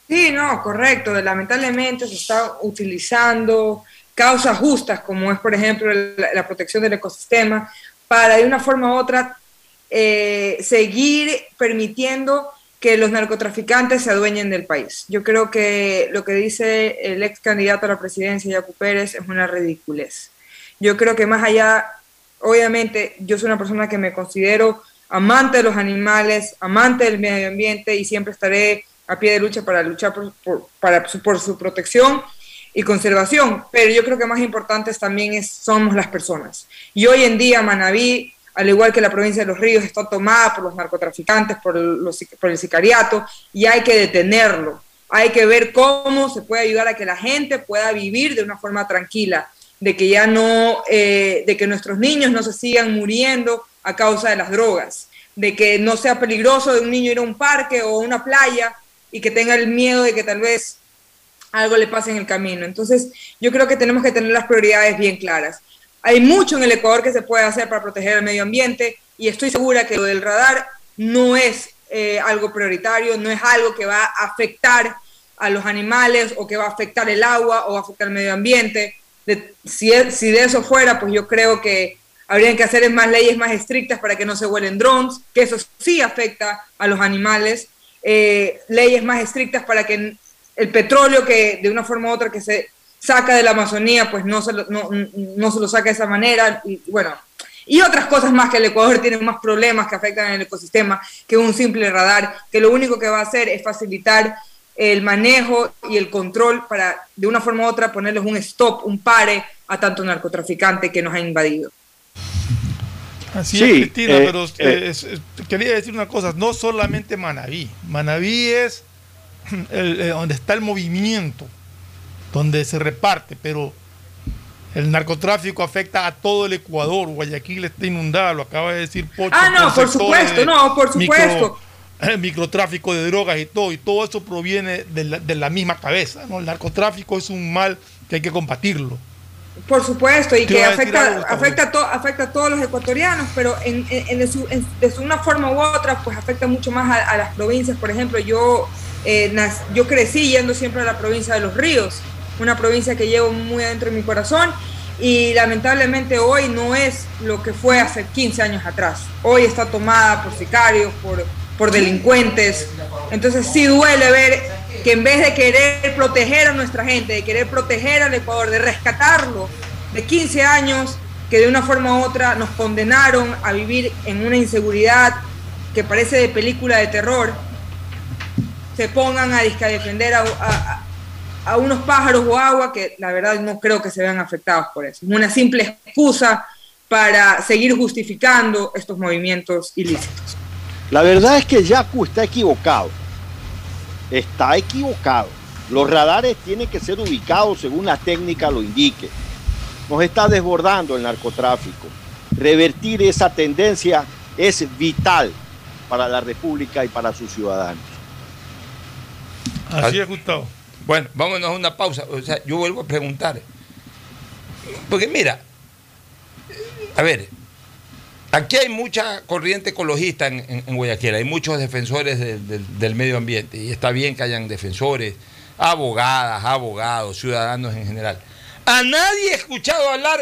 Sí, no, correcto. Lamentablemente se está utilizando causas justas, como es, por ejemplo, la, la protección del ecosistema, para de una forma u otra eh, seguir permitiendo que los narcotraficantes se adueñen del país. Yo creo que lo que dice el ex candidato a la presidencia, Yacu Pérez, es una ridiculez. Yo creo que más allá, obviamente, yo soy una persona que me considero amante de los animales, amante del medio ambiente y siempre estaré a pie de lucha para luchar por, para, por su protección y conservación, pero yo creo que más importantes también es, somos las personas. Y hoy en día Manabí, al igual que la provincia de Los Ríos, está tomada por los narcotraficantes, por, los, por el sicariato, y hay que detenerlo. Hay que ver cómo se puede ayudar a que la gente pueda vivir de una forma tranquila, de que ya no, eh, de que nuestros niños no se sigan muriendo a causa de las drogas, de que no sea peligroso de un niño ir a un parque o a una playa y que tenga el miedo de que tal vez algo le pase en el camino. Entonces, yo creo que tenemos que tener las prioridades bien claras. Hay mucho en el Ecuador que se puede hacer para proteger el medio ambiente y estoy segura que lo del radar no es eh, algo prioritario, no es algo que va a afectar a los animales o que va a afectar el agua o va a afectar el medio ambiente. Si, si de eso fuera, pues yo creo que habrían que hacer más leyes más estrictas para que no se vuelen drones, que eso sí afecta a los animales, eh, leyes más estrictas para que el petróleo que de una forma u otra que se saca de la Amazonía, pues no se lo, no, no se lo saca de esa manera. Y bueno, y otras cosas más que el Ecuador tiene más problemas que afectan el ecosistema que un simple radar, que lo único que va a hacer es facilitar el manejo y el control para de una forma u otra ponerles un stop, un pare a tanto narcotraficante que nos ha invadido. Así es, Cristina, eh, pero eh, eh, quería decir una cosa, no solamente Manaví, Manaví es el, donde está el movimiento, donde se reparte, pero el narcotráfico afecta a todo el Ecuador. Guayaquil está inundado, lo acaba de decir Pocho. Ah, no, por supuesto, no, por supuesto. El microtráfico de drogas y todo, y todo eso proviene de la, de la misma cabeza. ¿no? El narcotráfico es un mal que hay que combatirlo. Por supuesto, y que afecta, afecta, a afecta a todos los ecuatorianos, pero en, de, su, una forma u otra, pues afecta mucho más a, a las provincias. Por ejemplo, yo eh, yo crecí yendo siempre a la provincia de Los Ríos, una provincia que llevo muy adentro de mi corazón y lamentablemente hoy no es lo que fue hace 15 años atrás. Hoy está tomada por sicarios, por, por delincuentes. Entonces sí duele ver que en vez de querer proteger a nuestra gente, de querer proteger al Ecuador, de rescatarlo, de 15 años que de una forma u otra nos condenaron a vivir en una inseguridad que parece de película de terror, se pongan a, defender a, a, unos pájaros o agua que la verdad no creo que se vean afectados por eso. Es una simple excusa para seguir justificando estos movimientos ilícitos. La verdad es que Yacu está equivocado. Está equivocado. Los radares tienen que ser ubicados según la técnica lo indique. Nos está desbordando el narcotráfico. Revertir esa tendencia es vital para la República y para sus ciudadanos. Así es, Gustavo. Bueno, vámonos a una pausa. O sea, yo vuelvo a preguntar. Porque mira, a ver, aquí hay mucha corriente ecologista en, Guayaquil, hay muchos defensores del medio ambiente y está bien que hayan defensores, abogadas, abogados, ciudadanos en general. A nadie he escuchado hablar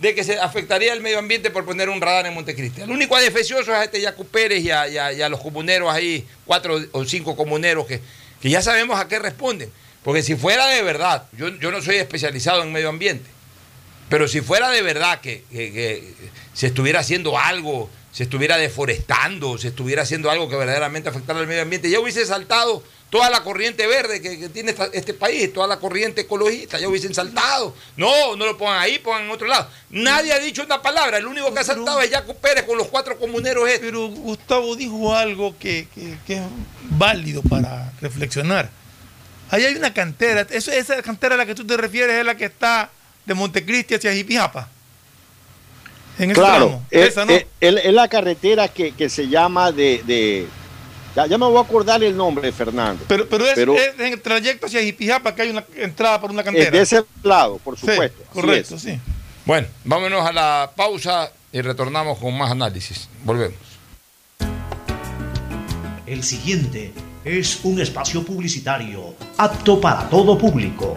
de que se afectaría el medio ambiente por poner un radar en Montecristi. El único adefesioso es a este Yacu Pérez y a los comuneros ahí, cuatro o cinco comuneros que que ya sabemos a qué responden. Porque si fuera de verdad, yo, no soy especializado en medio ambiente, pero si fuera de verdad que, se estuviera haciendo algo, se estuviera deforestando, se estuviera haciendo algo que verdaderamente afectara al medio ambiente, ya hubiese saltado toda la corriente verde que, tiene este país, toda la corriente ecologista, ya hubiesen saltado. No, no lo pongan ahí, pongan en otro lado. Nadie ha dicho una palabra, el único que ha saltado es Jaco Pérez con los cuatro comuneros. Pero Gustavo dijo algo que, es válido para reflexionar. Ahí hay una cantera, eso, esa cantera a la que tú te refieres es la que está de Montecristi hacia Jipijapa. En claro, es, la carretera que, se llama de ya, me voy a acordar el nombre, Fernando. Pero, pero, es, en el trayecto hacia Jipijapa que hay una entrada por una cantera. Es de ese lado, por supuesto. correcto, sí. Bueno, vámonos a la pausa y retornamos con más análisis. Volvemos. El siguiente es un espacio publicitario apto para todo público.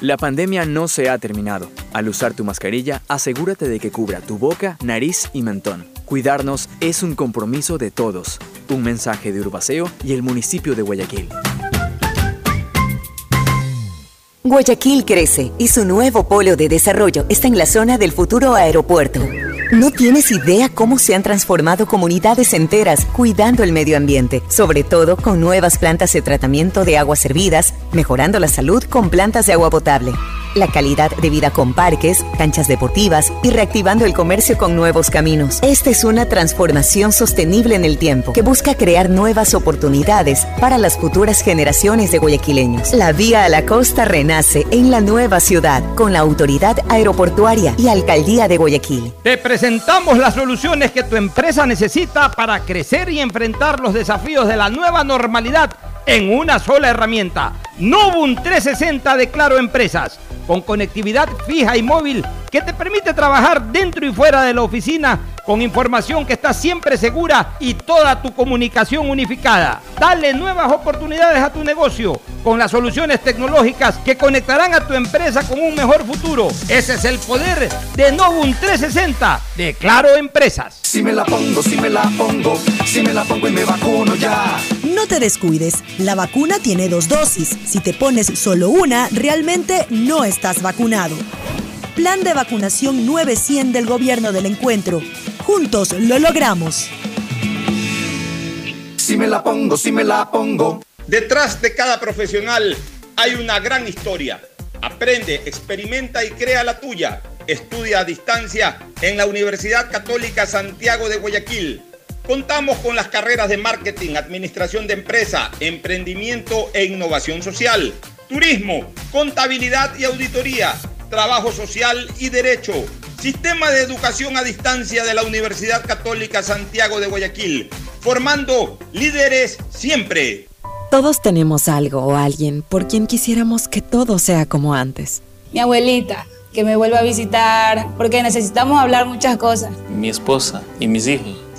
La pandemia no se ha terminado. Al usar tu mascarilla, asegúrate de que cubra tu boca, nariz y mentón. Cuidarnos es un compromiso de todos. Un mensaje de Urbaceo y el municipio de Guayaquil. Guayaquil crece y su nuevo polo de desarrollo está en la zona del futuro aeropuerto. No tienes idea cómo se han transformado comunidades enteras cuidando el medio ambiente, sobre todo con nuevas plantas de tratamiento de aguas servidas, mejorando la salud con plantas de agua potable, la calidad de vida con parques, canchas deportivas y reactivando el comercio con nuevos caminos. Esta es una transformación sostenible en el tiempo que busca crear nuevas oportunidades para las futuras generaciones de guayaquileños. La vía a la costa renace en la nueva ciudad con la autoridad aeroportuaria y alcaldía de Guayaquil. Te presentamos las soluciones que tu empresa necesita para crecer y enfrentar los desafíos de la nueva normalidad en una sola herramienta. Novum 360 de Claro Empresas, con conectividad fija y móvil que te permite trabajar dentro y fuera de la oficina con información que está siempre segura y toda tu comunicación unificada. Dale nuevas oportunidades a tu negocio con las soluciones tecnológicas que conectarán a tu empresa con un mejor futuro. Ese es el poder de Novum 360 de Claro Empresas. Si me la pongo, si me la pongo, si me la pongo y me vacuno ya. No te descuides, la vacuna tiene dos dosis. Si te pones solo una, realmente no estás vacunado. Plan de vacunación 900 del Gobierno del Encuentro. Juntos lo logramos. Si me la pongo, si me la pongo. Detrás de cada profesional hay una gran historia. Aprende, experimenta y crea la tuya. Estudia a distancia en la Universidad Católica Santiago de Guayaquil. Contamos con las carreras de marketing, administración de empresa, emprendimiento e innovación social, turismo, contabilidad y auditoría, trabajo social y derecho. Sistema de educación a distancia de la Universidad Católica Santiago de Guayaquil, formando líderes siempre. Todos tenemos algo o alguien por quien quisiéramos que todo sea como antes. Mi abuelita, que me vuelva a visitar, porque necesitamos hablar muchas cosas. mi esposa y mis hijos,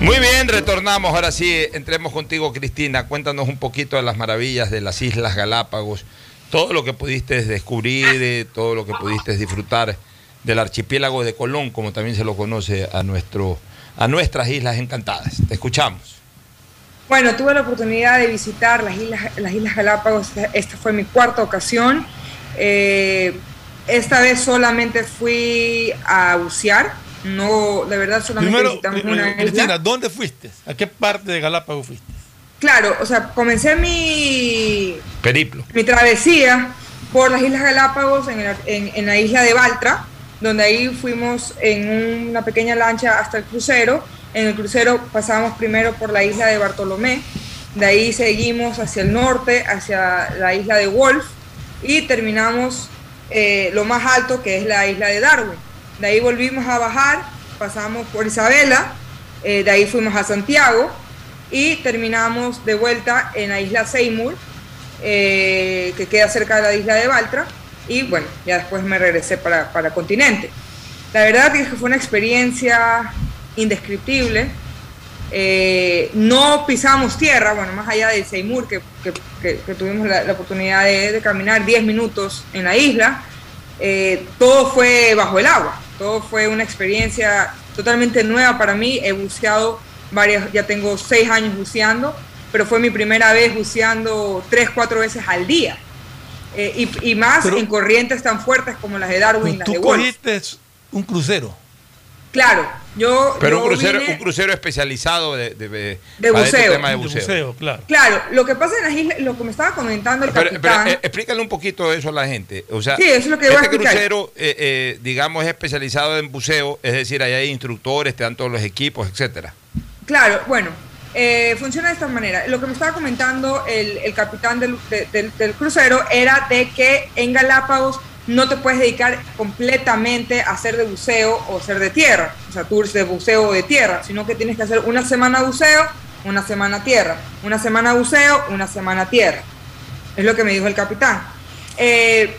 Muy bien, retornamos. Ahora sí, entremos contigo, Cristina. Cuéntanos un poquito de las maravillas de las Islas Galápagos, todo lo que pudiste descubrir, eh, todo lo que pudiste disfrutar del archipiélago de Colón, como también se lo conoce a, nuestro, a nuestras Islas Encantadas. Te escuchamos. Bueno, tuve la oportunidad de visitar las Islas, las islas Galápagos. Esta fue mi cuarta ocasión. Eh, esta vez solamente fui a bucear. No, de verdad solamente Primero, visitamos eh, una eh, isla. Cristina, ¿dónde fuiste? ¿A qué parte de Galápagos fuiste? Claro, o sea, comencé mi, Periplo. mi travesía por las Islas Galápagos en, el- en- en la isla de Baltra, donde ahí fuimos en una pequeña lancha hasta el crucero. En el crucero pasamos primero por la isla de Bartolomé, de ahí seguimos hacia el norte, hacia la isla de Wolf y terminamos eh, lo más alto que es la isla de Darwin. De ahí volvimos a bajar, pasamos por Isabela, eh, de ahí fuimos a Santiago y terminamos de vuelta en la isla Seymour, eh, que queda cerca de la isla de Baltra, y bueno, ya después me regresé para, para continente. La verdad es que fue una experiencia indescriptible. Eh, no pisamos tierra, bueno, más allá de Seymour, que, que- tuvimos la, la oportunidad de, de caminar 10 minutos en la isla, eh, todo fue bajo el agua, todo fue una experiencia totalmente nueva para mí. He buceado varias, ya tengo 6 años buceando, pero fue mi primera vez buceando 3, 4 veces al día. Eh, y, y más Pero- en corrientes tan fuertes como las de Darwin las de Tú Wolf. cogiste un crucero. Claro, yo. Pero yo un crucero, vine- un crucero especializado de, de, este buceo. tema de De buceo. buceo, claro. Claro, lo que pasa en las islas, lo que me estaba comentando el Pero, pero, capitán. eh, explícale un poquito eso a la gente. O sea, Sí, eso es lo que voy a este explicar. crucero, eh, eh, digamos, es especializado en buceo, es decir, ahí hay instructores, te dan todos los equipos, etcétera. Claro, bueno, eh, funciona de esta manera. Lo que me estaba comentando el, el capitán del, de- del- del crucero era de que en Galápagos no te puedes dedicar completamente a hacer de buceo o hacer de tierra, o sea, tours de buceo o de tierra, sino que tienes que hacer una semana buceo, una semana tierra, una semana buceo, una semana tierra. Es lo que me dijo el capitán. Eh,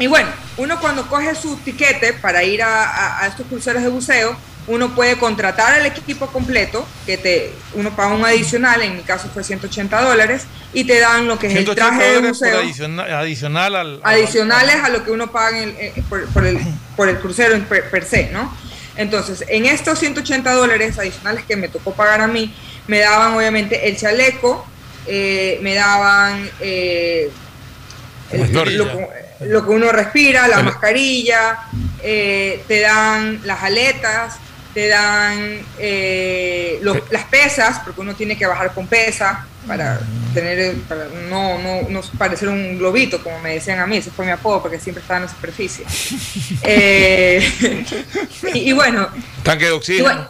y bueno, uno cuando coge su tiquete para ir a, estos cruceros de buceo, uno puede contratar al equipo completo, que te, uno paga un adicional, en mi caso fue 180 dólares, y te dan lo que es el 180 traje de buceo, adicional, adicional al, al- adicionales a lo que uno paga en el- eh, por, por el, por el crucero en per, per se, ¿no? Entonces, en estos 180 dólares adicionales que me tocó pagar a mí, me daban obviamente el chaleco, eh, me daban eh, el- lo, que- lo que uno respira, la mascarilla, eh, te dan las aletas, te dan eh, los- las pesas, porque uno tiene que bajar con pesa para tener para no, no, no parecer un globito, como me decían a mí, ese fue mi apodo, porque siempre estaba en la superficie. Eh, y, y bueno, Tanque de oxígeno.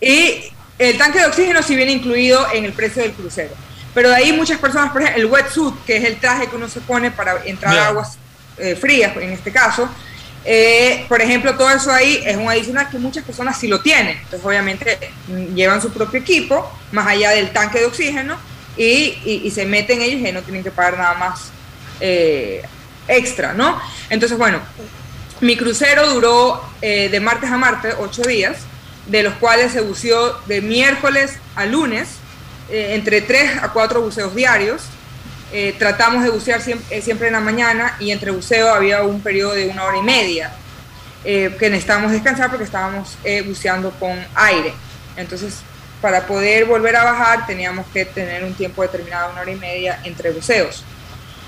y el tanque de oxígeno sí viene incluido en el precio del crucero. Pero de ahí muchas personas, por ejemplo, el wetsuit, que es el traje que uno se pone para entrar a aguas eh, frías, en este caso, eh, por ejemplo, todo eso ahí es un adicional que muchas personas sí lo tienen. Entonces, obviamente, mm, llevan su propio equipo, más allá del tanque de oxígeno, y, se meten ellos y no tienen que pagar nada más eh, extra, ¿no? Entonces, bueno, mi crucero duró eh, de martes a martes, ocho días, de los cuales se buceó de miércoles a lunes, entre tres a cuatro buceos diarios. Eh, tratamos de bucear siempre, siempre en la mañana y entre buceo había un periodo de una hora y media eh, que necesitábamos descansar porque estábamos eh, buceando con aire. Entonces, para poder volver a bajar teníamos que tener un tiempo determinado, una hora y media entre buceos.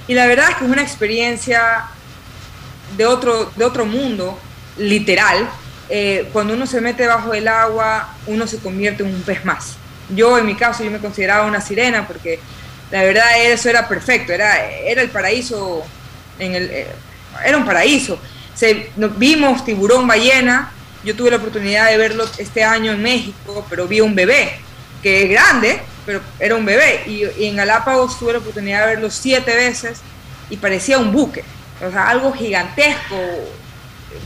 Y la verdad es que es una experiencia de otro, de otro mundo, literal. Eh, cuando uno se mete bajo el agua, uno se convierte en un pez más. Yo, en mi caso, yo me consideraba una sirena porque la verdad eso era perfecto, era, era el paraíso, en el, eh, era un paraíso. Se, nos- vimos tiburón ballena, yo tuve la oportunidad de verlo este año en México, pero vi un bebé, que es grande, pero era un bebé. Y, en Galápagos tuve la oportunidad de verlo siete veces y parecía un buque, o sea, algo gigantesco,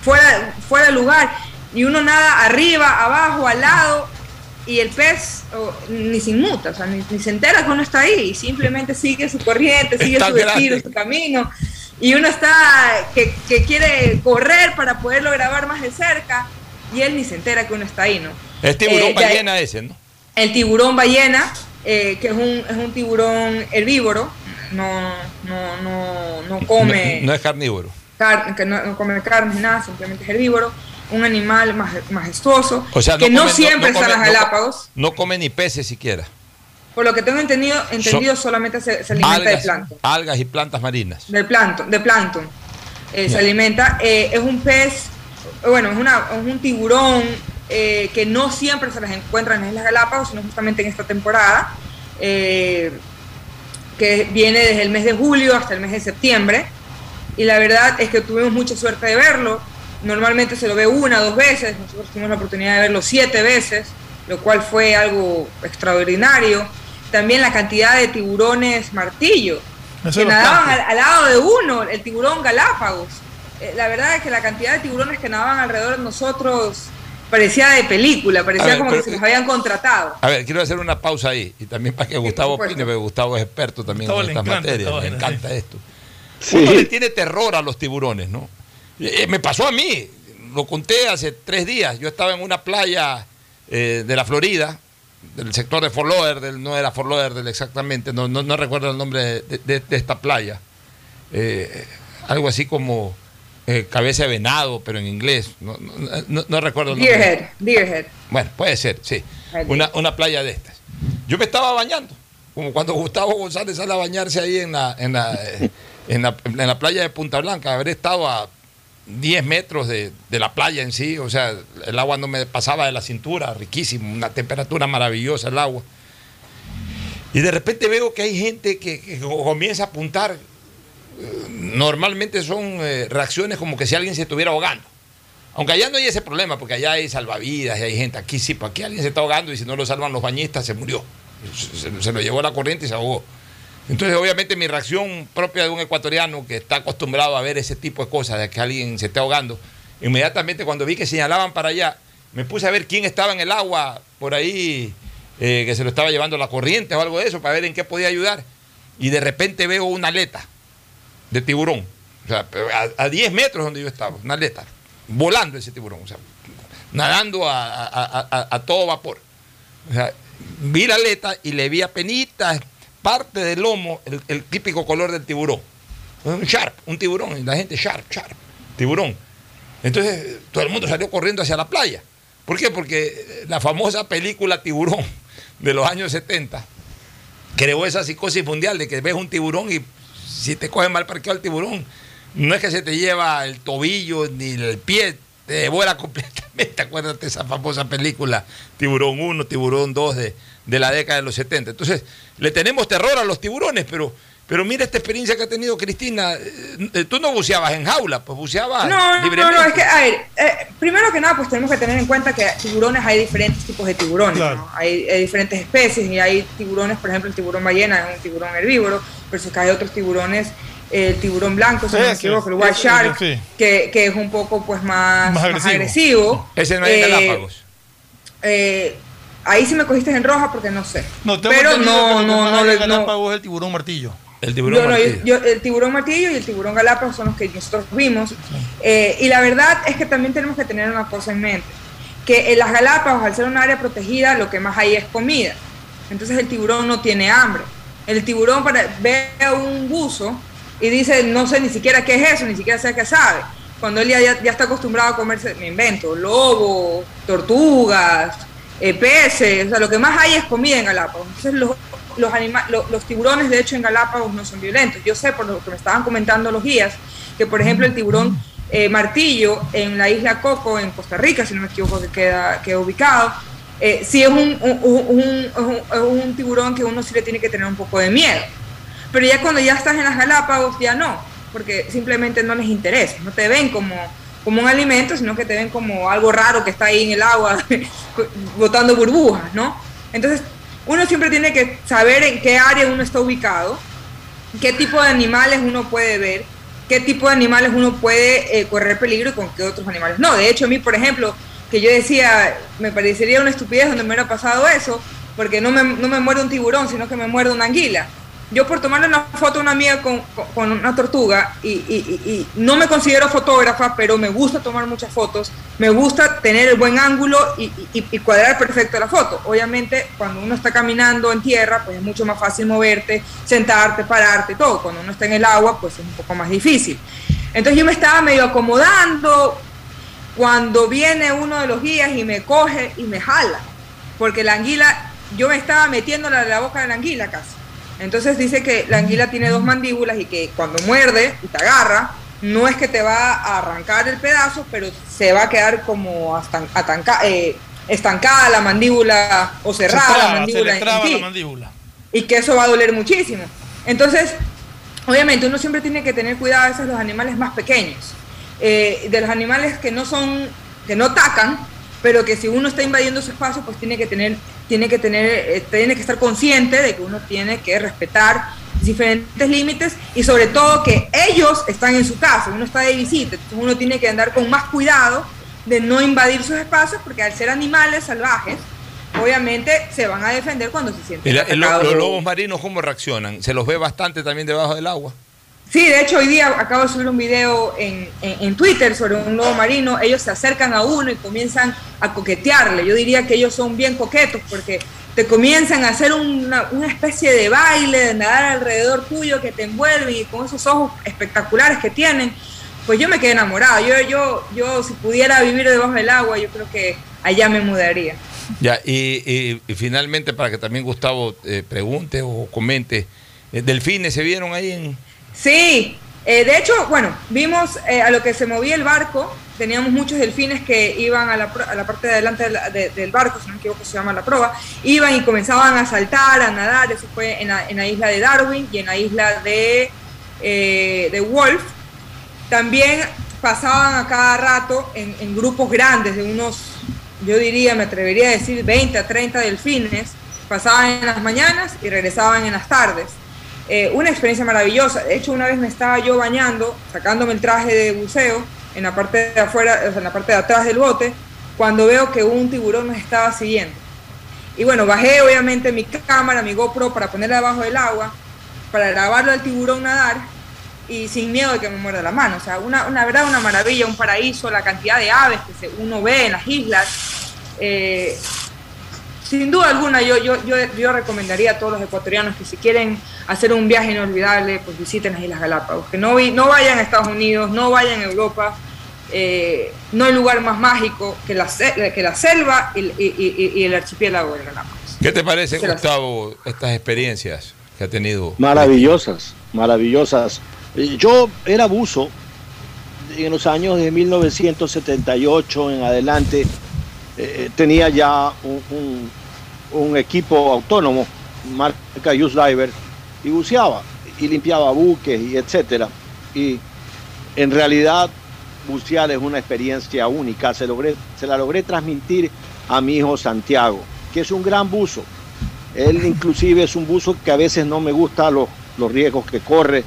fuera, fuera de lugar. Y uno nada arriba, abajo, al lado, y el pez oh, ni se inmuta, o sea, ni, ni se entera que uno está ahí, simplemente sigue su corriente, sigue Está su destino, su camino. y uno está que, que quiere correr para poderlo grabar más de cerca y él ni se entera que uno está ahí, ¿no? Es tiburón Eh, ahí- ballena ese, ¿no? El tiburón ballena, eh, que es un, es un tiburón herbívoro, no, no, no, no come No, no es carnívoro. car- que no, no come carne nada, simplemente es herbívoro, un animal maj- majestuoso, O sea, que no, siempre no está en come- las no co- Galápagos. No come ni peces siquiera. Por lo que tengo entendido, entendido solamente se, se alimenta de plancton. algas y plantas marinas. Del plancton, de plancton. Eh, Se alimenta. eh, es un pez, bueno, es, una, es un tiburón eh, que no siempre se las encuentra en las Islas Galápagos, sino justamente en esta temporada, eh, que viene desde el mes de julio hasta el mes de septiembre. Y la verdad es que tuvimos mucha suerte de verlo. Normalmente se lo ve una o dos veces, nosotros tuvimos la oportunidad de verlo siete veces, lo cual fue algo extraordinario. También la cantidad de tiburones martillo, Eso que nadaban al, lado de uno, el tiburón Galápagos. Eh, la verdad es que la cantidad de tiburones que nadaban alrededor de nosotros parecía de película, parecía ver, como pero- que se los habían contratado. A ver, quiero hacer una pausa ahí y también para que Gustavo opine, porque Gustavo es experto también Gustavo en estas encanta materias, esta le encanta esto. Uno le tiene terror a los tiburones, ¿no? Eh, me pasó a mí, lo conté hace tres días, yo estaba en una playa eh, de la Florida, del sector de Fort Lauderdale, no era Fort Lauderdale exactamente, no, no, no recuerdo el nombre de, de- de esta playa, Eh, algo así como eh, cabeza de venado, pero en inglés, no, no- no- recuerdo el nombre. Deerhead, Deerhead. Bueno, puede ser, sí. Una, una playa de estas. Yo me estaba bañando, como cuando Gustavo González sale a bañarse ahí en la, en la, eh, en la, en la playa de Punta Blanca. Habré estado a 10 metros de, de la playa en sí, o sea, el agua no me pasaba de la cintura, riquísimo, una temperatura maravillosa el agua. Y de repente veo que hay gente que, comienza a apuntar. Normalmente son eh, reacciones como que si alguien se estuviera ahogando. Aunque allá no hay ese problema, porque allá hay salvavidas y hay gente. Aquí sí, pues aquí alguien se está ahogando y si no lo salvan los bañistas, se murió. Se, se- se lo llevó la corriente y se ahogó. Entonces, obviamente, mi reacción propia de un ecuatoriano que está acostumbrado a ver ese tipo de cosas, de que alguien se esté ahogando, inmediatamente cuando vi que señalaban para allá, me puse a ver quién estaba en el agua por ahí, eh, que se lo estaba llevando la corriente o algo de eso, para ver en qué podía ayudar. Y de repente veo una aleta de tiburón, o sea, a, a 10 metros donde yo estaba, una aleta, volando ese tiburón, nadando a, todo vapor. Vi la aleta y le vi a penitas parte del lomo, el, típico color del tiburón. Un sharp, un tiburón, la gente sharp, sharp, tiburón. Entonces todo el mundo salió corriendo hacia la playa. ¿Por qué? Porque la famosa película Tiburón de los años 70 creó esa psicosis mundial de que ves un tiburón y si te coge mal parqueado el tiburón, no es que se te lleva el tobillo ni el pie, te devora completamente. Acuérdate esa famosa película Tiburón 1, Tiburón 2 de, de la década de los 70. Entonces, le tenemos terror a los tiburones, pero, pero mira esta experiencia que ha tenido Cristina. Eh, eh, Tú no buceabas en jaula, pues buceabas No, no, no, libremente. no, es que, a ver, eh, primero que nada, pues tenemos que tener en cuenta que tiburones hay diferentes tipos de tiburones, Claro. ¿no? hay, hay diferentes especies y hay tiburones, por ejemplo, el tiburón ballena es un tiburón herbívoro, versus que hay otros tiburones, el tiburón blanco, si no me Ese, equivoco, el white ese, shark, sí. que, que es un poco pues más, Más más agresivo. no es en Eh, Galápagos. eh, ahí sí me cogiste en roja porque no sé. No, tengo Pero no, no, no, no, Galápagos es el tiburón martillo. El yo no, yo- yo- el tiburón martillo y el tiburón galápagos son los que nosotros vimos. Eh, y la verdad es que también tenemos que tener una cosa en mente, que en las Galápagos, al ser un área protegida, lo que más hay es comida. Entonces el tiburón no tiene hambre. El tiburón para, ve a un buzo y dice, no sé ni siquiera qué es eso, ni siquiera sé qué sabe. Cuando él ya, ya- ya está acostumbrado a comerse, me invento, lobos, tortugas, eh, peces, o sea, lo que más hay es comida en Galápagos. Entonces los, los, anima- lo- los tiburones, de hecho, en Galápagos no son violentos. Yo sé, por lo que me estaban comentando los guías, que por ejemplo el tiburón eh, martillo en la isla Coco, en Costa Rica, si no me equivoco, que queda, queda ubicado, eh, sí es un- un- un- un tiburón que uno sí le tiene que tener un poco de miedo. Pero ya cuando ya estás en las Galápagos, ya no, porque simplemente no les interesa, no te ven como, como un alimento, sino que te ven como algo raro que está ahí en el agua, botando burbujas, ¿no? Entonces, uno siempre tiene que saber en qué área uno está ubicado, qué tipo de animales uno puede ver, qué tipo de animales uno puede eh, correr peligro y con qué otros animales no. De hecho, a mí, por ejemplo, que yo decía, me parecería una estupidez donde me hubiera pasado eso, porque no me, no me muerde un tiburón, sino que me muerde una anguila. Yo por tomarle una foto a una amiga con, una tortuga y, no me considero fotógrafa, pero me gusta tomar muchas fotos, me gusta tener el buen ángulo y, y- cuadrar perfecto la foto. Obviamente, cuando uno está caminando en tierra, pues es mucho más fácil moverte, sentarte, pararte, todo. Cuando uno está en el agua, pues es un poco más difícil. Entonces yo me estaba medio acomodando cuando viene uno de los guías y me coge y me jala, porque la anguila, yo me estaba metiéndola en la boca de la anguila casi. Entonces dice que la anguila tiene dos mandíbulas y que cuando muerde y te agarra, no es que te va a arrancar el pedazo, pero se va a quedar como astan- atanca- eh, estancada la mandíbula o cerrada Se la se mandíbula. en la mandíbula. y que eso va a doler muchísimo. Entonces, obviamente uno siempre tiene que tener cuidado a veces los animales más pequeños, eh, de los animales que no son, que no atacan, pero que si uno está invadiendo su espacio, pues tiene que tener, tiene que tener, eh, tiene que estar consciente de que uno tiene que respetar diferentes límites y sobre todo que ellos están en su casa, uno está de visita, entonces uno tiene que andar con más cuidado de no invadir sus espacios porque al ser animales salvajes, obviamente se van a defender cuando se sienten los lobos marinos, ¿cómo reaccionan? ¿Se los ve bastante también debajo del agua? Sí, de hecho hoy día acabo de subir un video en, en- Twitter sobre un lobo marino. Ellos se acercan a uno y comienzan a coquetearle. Yo diría que ellos son bien coquetos porque te comienzan a hacer una, una especie de baile, de nadar alrededor tuyo que te envuelven y con esos ojos espectaculares que tienen. Pues yo me quedé enamorada. Yo, yo, yo si pudiera vivir debajo del agua, yo creo que allá me mudaría. Ya, y, y- y finalmente, para que también Gustavo eh, pregunte o comente, eh, ¿delfines se vieron ahí en...? Sí, eh, de hecho, bueno, vimos eh, a lo que se movía el barco, teníamos muchos delfines que iban a la, a la parte de adelante de la- de- del barco, si no me equivoco se llama la proa, iban y comenzaban a saltar, a nadar, eso fue en la, en la isla de Darwin y en la isla de, eh, de Wolf. También pasaban a cada rato en, en grupos grandes de unos, yo diría, me atrevería a decir 20 a 30 delfines, pasaban en las mañanas y regresaban en las tardes. Eh, una experiencia maravillosa. De hecho, una vez me estaba yo bañando, sacándome el traje de buceo en la parte de afuera, o sea, en la parte de atrás del bote, cuando veo que un tiburón nos estaba siguiendo. Y bueno, bajé obviamente mi cámara, mi GoPro para ponerla debajo del agua, para grabarlo al tiburón nadar y sin miedo de que me muerda la mano. O sea, una, una verdad, una maravilla, un paraíso, la cantidad de aves que uno ve en las islas. Eh, sin duda alguna, yo, yo, yo, yo recomendaría a todos los ecuatorianos que si quieren hacer un viaje inolvidable, pues visiten las Islas Galápagos. Que no, vi- no vayan a Estados Unidos, no vayan a Europa. eh, no hay lugar más mágico que la, que la selva y, y- y- y el archipiélago de Galápagos. ¿Qué te parece, Gracias. Gustavo, estas experiencias que ha tenido? Maravillosas, maravillosas. Yo era buzo en los años de 1978 en adelante. Eh, tenía ya un, equipo autónomo, marca Use Diver, y buceaba y limpiaba buques y etcétera. Y en realidad bucear es una experiencia única. Se, logré, se la logré transmitir a mi hijo Santiago, que es un gran buzo. Él inclusive es un buzo que a veces no me gusta los, los riesgos que corre,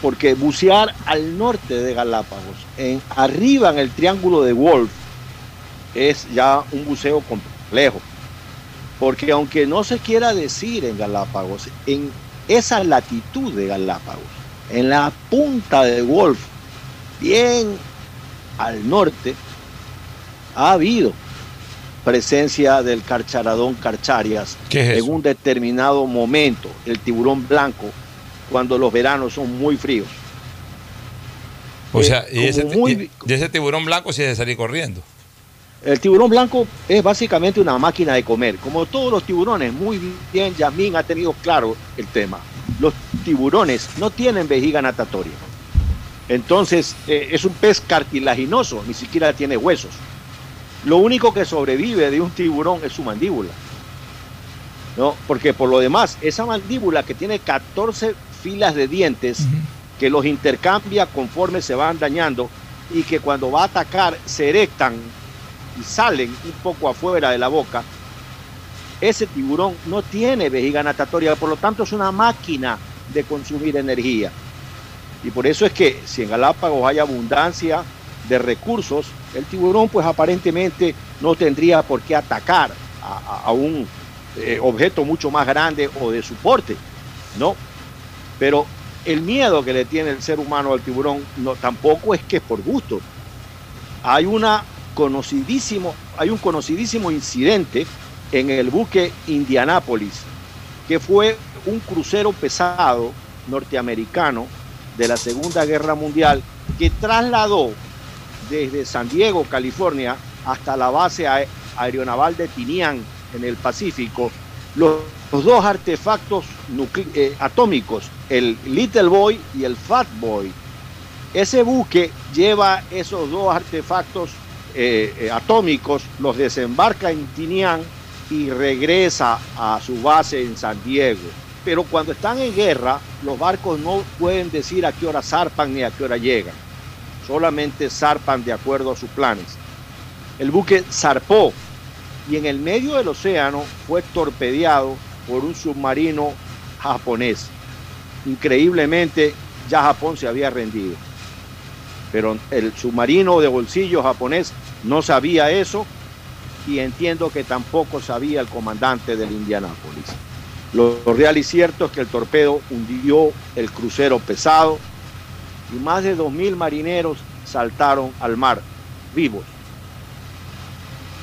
porque bucear al norte de Galápagos, en, arriba en el triángulo de Wolf, es ya un buceo complejo. Porque aunque no se quiera decir en Galápagos, en esa latitud de Galápagos, en la punta de Wolf, bien al norte, ha habido presencia del carcharadón carcharias ¿Qué es en un determinado momento, el tiburón blanco, cuando los veranos son muy fríos. O Eh, sea, y ese, muy- y- y ese tiburón blanco sí es de salir corriendo. El tiburón blanco es básicamente una máquina de comer. Como todos los tiburones, muy bien, Yasmín ha tenido claro el tema. Los tiburones no tienen vejiga natatoria. Entonces, eh, es un pez cartilaginoso, ni siquiera tiene huesos. Lo único que sobrevive de un tiburón es su mandíbula. ¿no? Porque por lo demás, esa mandíbula que tiene 14 filas de dientes que los intercambia conforme se van dañando y que cuando va a atacar se erectan y salen un poco afuera de la boca, ese tiburón no tiene vejiga natatoria, por lo tanto es una máquina de consumir energía. Y por eso es que si en Galápagos hay abundancia de recursos, el tiburón pues aparentemente no tendría por qué atacar a, un eh, objeto mucho más grande o de soporte, ¿no? Pero el miedo que le tiene el ser humano al tiburón no, tampoco es que es por gusto. Hay, una conocidísimo, hay un conocidísimo incidente en el buque Indianápolis, que fue un crucero pesado norteamericano de la Segunda Guerra Mundial que trasladó desde San Diego, California, hasta la base aeronaval de Tinian en el Pacífico, los, dos artefactos eh, atómicos, el Little Boy y el Fat Boy. Ese buque lleva esos dos artefactos eh, eh, atómicos, los desembarca en Tinian y regresa a su base en San Diego. Pero cuando están en guerra, los barcos no pueden decir a qué hora zarpan ni a qué hora llegan. Solamente zarpan de acuerdo a sus planes. El buque zarpó y en el medio del océano fue torpedeado por un submarino japonés. Increíblemente, ya Japón se había rendido. Pero el submarino de bolsillo japonés no sabía eso y entiendo que tampoco sabía el comandante del Indianápolis. Lo, real y cierto es que el torpedo hundió el crucero pesado y más de 2.000 marineros saltaron al mar vivos.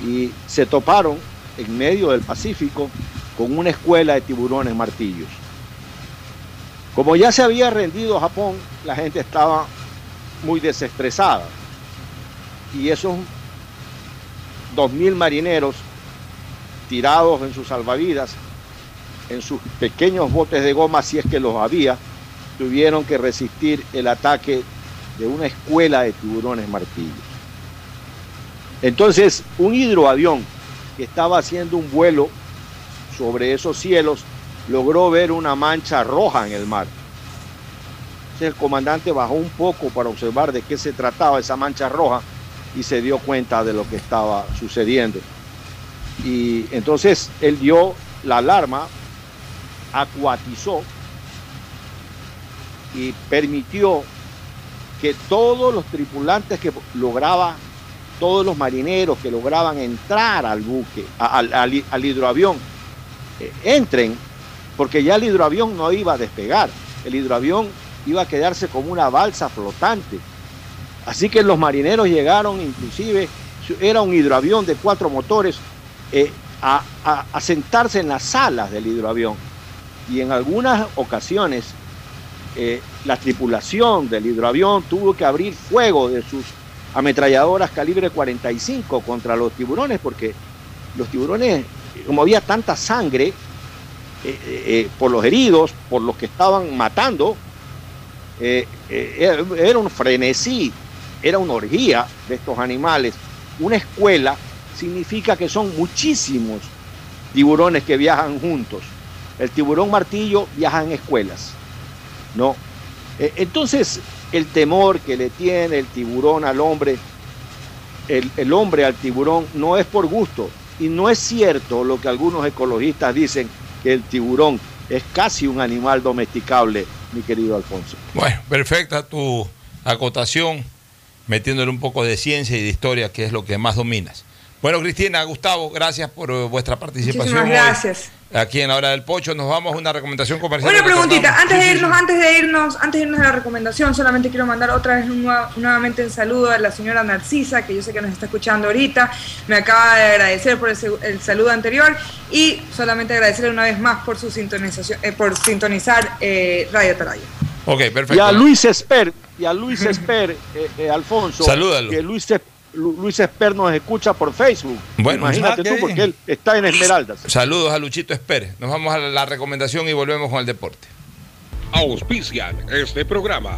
Y se toparon en medio del Pacífico con una escuela de tiburones martillos. Como ya se había rendido Japón, la gente estaba muy desestresada. Y esos 2.000 marineros tirados en sus salvavidas en sus pequeños botes de goma, si es que los había, tuvieron que resistir el ataque de una escuela de tiburones martillos. Entonces, un hidroavión que estaba haciendo un vuelo sobre esos cielos logró ver una mancha roja en el mar. Entonces, el comandante bajó un poco para observar de qué se trataba esa mancha roja y se dio cuenta de lo que estaba sucediendo. Y entonces él dio la alarma acuatizó y permitió que todos los tripulantes que lograban, todos los marineros que lograban entrar al buque, al, hidroavión, eh, entren, porque ya el hidroavión no iba a despegar, el hidroavión iba a quedarse como una balsa flotante. Así que los marineros llegaron, inclusive, era un hidroavión de cuatro motores, eh, a, sentarse en las alas del hidroavión. Y en algunas ocasiones eh, la tripulación del hidroavión tuvo que abrir fuego de sus ametralladoras calibre 45 contra los tiburones porque los tiburones, como había tanta sangre eh, por los heridos, por los que estaban matando, era un frenesí, era una orgía de estos animales. Una escuela significa que son muchísimos tiburones que viajan juntos. El tiburón martillo viaja en escuelas, ¿no? E, entonces, el temor que le tiene el tiburón al hombre, el, el hombre al tiburón, no es por gusto. Y no es cierto lo que algunos ecologistas dicen, que el tiburón es casi un animal domesticable, mi querido Alfonso. Bueno, perfecta tu acotación, metiéndole un poco de ciencia y de historia, que es lo que más dominas. Bueno, Cristina, Gustavo, gracias por vuestra participación. Muchísimas gracias aquí en la hora del pocho. Nos vamos a una recomendación comercial. Una preguntita, antes de irnos, antes de irnos, antes de irnos a la recomendación, solamente quiero mandar otra vez nuevamente un saludo a la señora Narcisa, que yo sé que nos está escuchando ahorita. Me acaba de agradecer por el, saludo anterior y solamente agradecerle una vez más por su sintonización, eh, por sintonizar eh, Radio Atalaya. Ok, perfecto. Y a Luis Esper, y a Luis Esper, eh, Alfonso. Salúdalo. Que Luis Esper Luis Esper nos escucha por Facebook. Bueno, Imagínate tú, porque él está en Esmeraldas. Saludos a Luchito Esper. Nos vamos a la recomendación y volvemos con el deporte. Auspician este programa.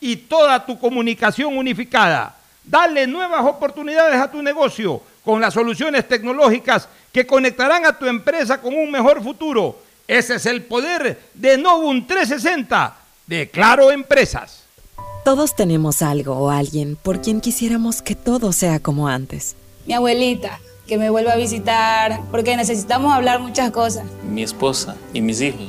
y toda tu comunicación unificada. Dale nuevas oportunidades a tu negocio con las soluciones tecnológicas que conectarán a tu empresa con un mejor futuro. Ese es el poder de Novum 360 de Claro Empresas. Todos tenemos algo o alguien por quien quisiéramos que todo sea como antes. Mi abuelita, que me vuelva a visitar, porque necesitamos hablar muchas cosas. Mi esposa y mis hijos,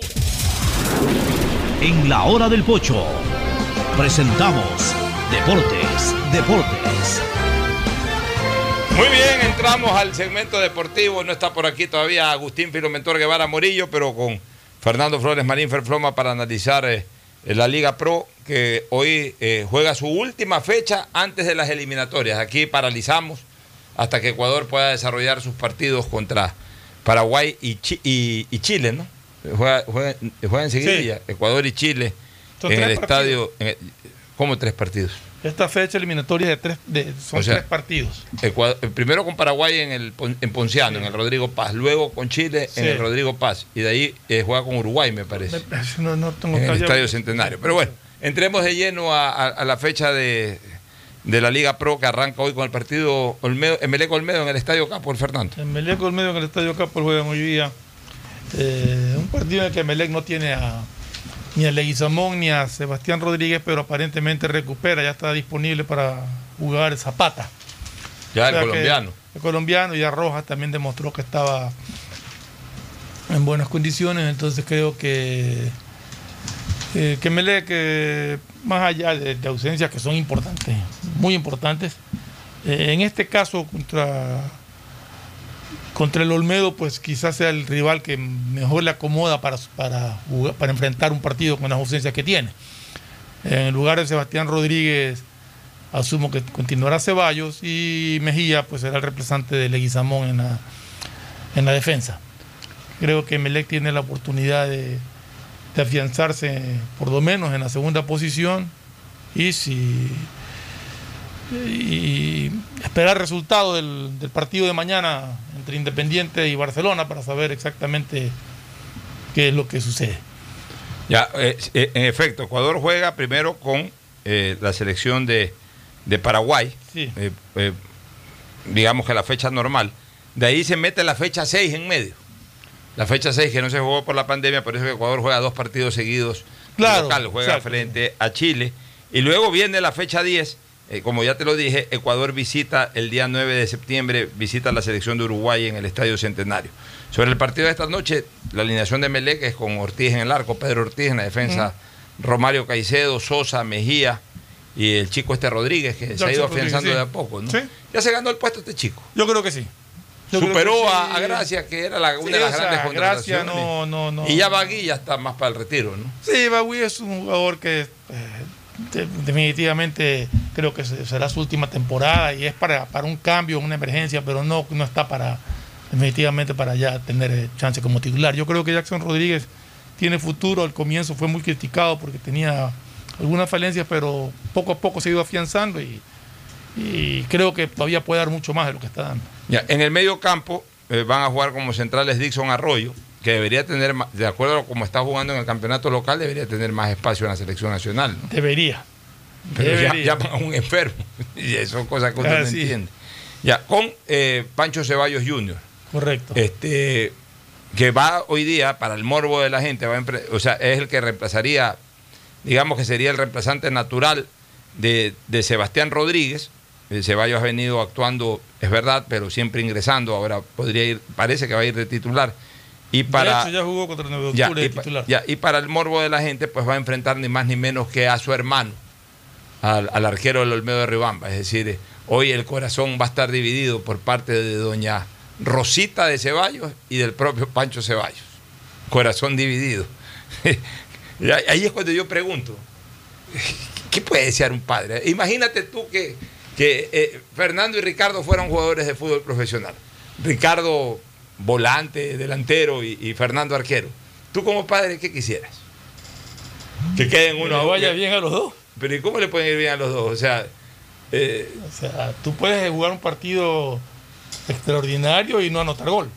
En la hora del pocho presentamos Deportes, Deportes. Muy bien, entramos al segmento deportivo. No está por aquí todavía Agustín Filomentor Guevara Morillo, pero con Fernando Flores Marín Ferfloma para analizar eh, la Liga Pro, que hoy eh, juega su última fecha antes de las eliminatorias. Aquí paralizamos hasta que Ecuador pueda desarrollar sus partidos contra Paraguay y, y Chile, ¿no? Juega, juega- juega enseguida Ecuador y Chile Son en el estadio. en el- ¿Cómo tres partidos? Esta fecha eliminatoria de tres, de, son O sea, tres partidos. Ecuador- eh, primero con Paraguay en el en Ponciano, en el Rodrigo Paz, luego con Chile Sí. en el Rodrigo Paz y de ahí eh, juega con Uruguay, me parece, No, no tengo en el Estadio Centenario. Pero bueno, entremos de lleno a, a- a la fecha de, de la Liga Pro que arranca hoy con el partido Olmedo, Emelec Olmedo en el Estadio Capo, el Fernando. En Melec Olmedo en el Estadio Capo juegan hoy día. Eh, un partido en el que Melec no tiene a, ni a Leguizamón ni a Sebastián Rodríguez, pero aparentemente recupera, ya está disponible para jugar Zapata. Ya el O sea que colombiano. El colombiano y a Rojas también demostró que estaba en buenas condiciones, entonces creo que eh, que Melec, eh, más allá de, de ausencias que son importantes, muy importantes, eh, en este caso contra, contra el Olmedo, pues quizás sea el rival que mejor le acomoda para, para, para enfrentar un partido con las ausencias que tiene. En lugar de Sebastián Rodríguez, asumo que continuará Ceballos y Mejía, pues será el reemplazante de Leguizamón en la, en la defensa. Creo que Melec tiene la oportunidad de, de afianzarse por lo menos en la segunda posición y si y esperar resultado del, del partido de mañana entre Independiente y Barcelona para saber exactamente qué es lo que sucede. Ya, eh, eh, en efecto, Ecuador juega primero con eh, la selección de, de Paraguay, Sí. eh, digamos que la fecha normal. De ahí se mete la fecha 6 en medio. La fecha 6 que no se jugó por la pandemia, por eso que Ecuador juega dos partidos seguidos. Claro, local, juega exacto. frente a Chile. Y luego viene la fecha 10. Eh, como ya te lo dije, Ecuador visita el día 9 de septiembre, visita la selección de Uruguay en el Estadio Centenario. Sobre el partido de esta noche, la alineación de Melec es con Ortiz en el arco, Pedro Ortiz en la defensa, Romario Caicedo, Sosa, Mejía y el chico este Rodríguez, que se ha ido afianzando sí. de a poco. ¿no? Sí. Ya se ganó el puesto este chico. Yo creo que sí. Yo Superó que sí. a, Gracia, que era la- una de las grandes Gracia contrataciones. no, no, no. Y ya Bagui ya está más para el retiro, ¿no? Sí, Bagui es un jugador que eh, definitivamente creo que se- será su última temporada y es para, para un cambio, una emergencia, pero no, no está para definitivamente para ya tener eh, chance como titular. Yo creo que Jackson Rodríguez tiene futuro. Al comienzo fue muy criticado porque tenía algunas falencias, pero poco a poco se ha ido afianzando y, creo que todavía puede dar mucho más de lo que está dando. En el medio campo eh, van a jugar como centrales Dixon Arroyo, que debería tener, de acuerdo a como está jugando en el campeonato local, debería tener más espacio en la selección nacional. ¿no? Debería. Pero ya, Debería. llaman a un enfermo. Y eso son cosas que uno Ah, no sí. entiende. Ya, con eh, Pancho Ceballos Jr. Correcto. Este, que va hoy día, para el morbo de la gente, va o sea, es el que reemplazaría, digamos que sería el reemplazante natural de, de Sebastián Rodríguez. Eh, Ceballos ha venido actuando, es verdad, pero siempre ingresando. Ahora podría ir, parece que va a ir de titular. Y para, de hecho, ya jugó contra el 9 de ya, octubre y, de pa- titular. ya, y para el morbo de la gente, pues va a enfrentar ni más ni menos que a su hermano, al, al arquero del Olmedo de Ribamba. Es decir, hoy el corazón va a estar dividido por parte de doña Rosita de Ceballos y del propio Pancho Ceballos. Corazón dividido. Ahí es cuando yo pregunto, ¿qué puede desear un padre? Imagínate tú que, que eh, Fernando y Ricardo fueron jugadores de fútbol profesional. Ricardo volante, delantero y, y Fernando arquero. Tú como padre, ¿qué quisieras? Que queden Que uno a vaya bien a los dos. Pero ¿y cómo le pueden ir bien a los dos? O sea, eh, O sea, tú puedes jugar un partido extraordinario y no anotar gol.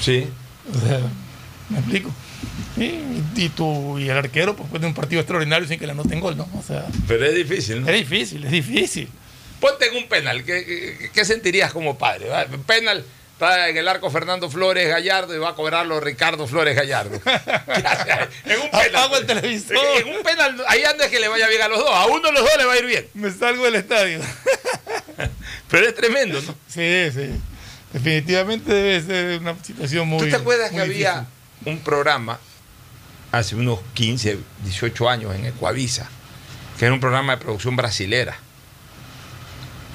sí. O sea, me explico. Y, y tú y el arquero pues puede un partido extraordinario sin que le anoten gol, ¿no? O sea, Pero es difícil, ¿no? es difícil, es difícil. Ponte en un penal. ¿Qué, sentirías como padre? Penal, está en el arco Fernando Flores Gallardo y va a cobrarlo Ricardo Flores Gallardo. En un penal. Apago el televisor. En un penal, ahí anda que le vaya bien a los dos. A uno de los dos le va a ir bien. Me salgo del estadio. Pero es tremendo, ¿no? Sí, sí. Definitivamente debe ser una situación muy. ¿Tú te acuerdas que había un programa hace unos 15, 18 años en Ecuavisa, que era un programa de producción brasilera,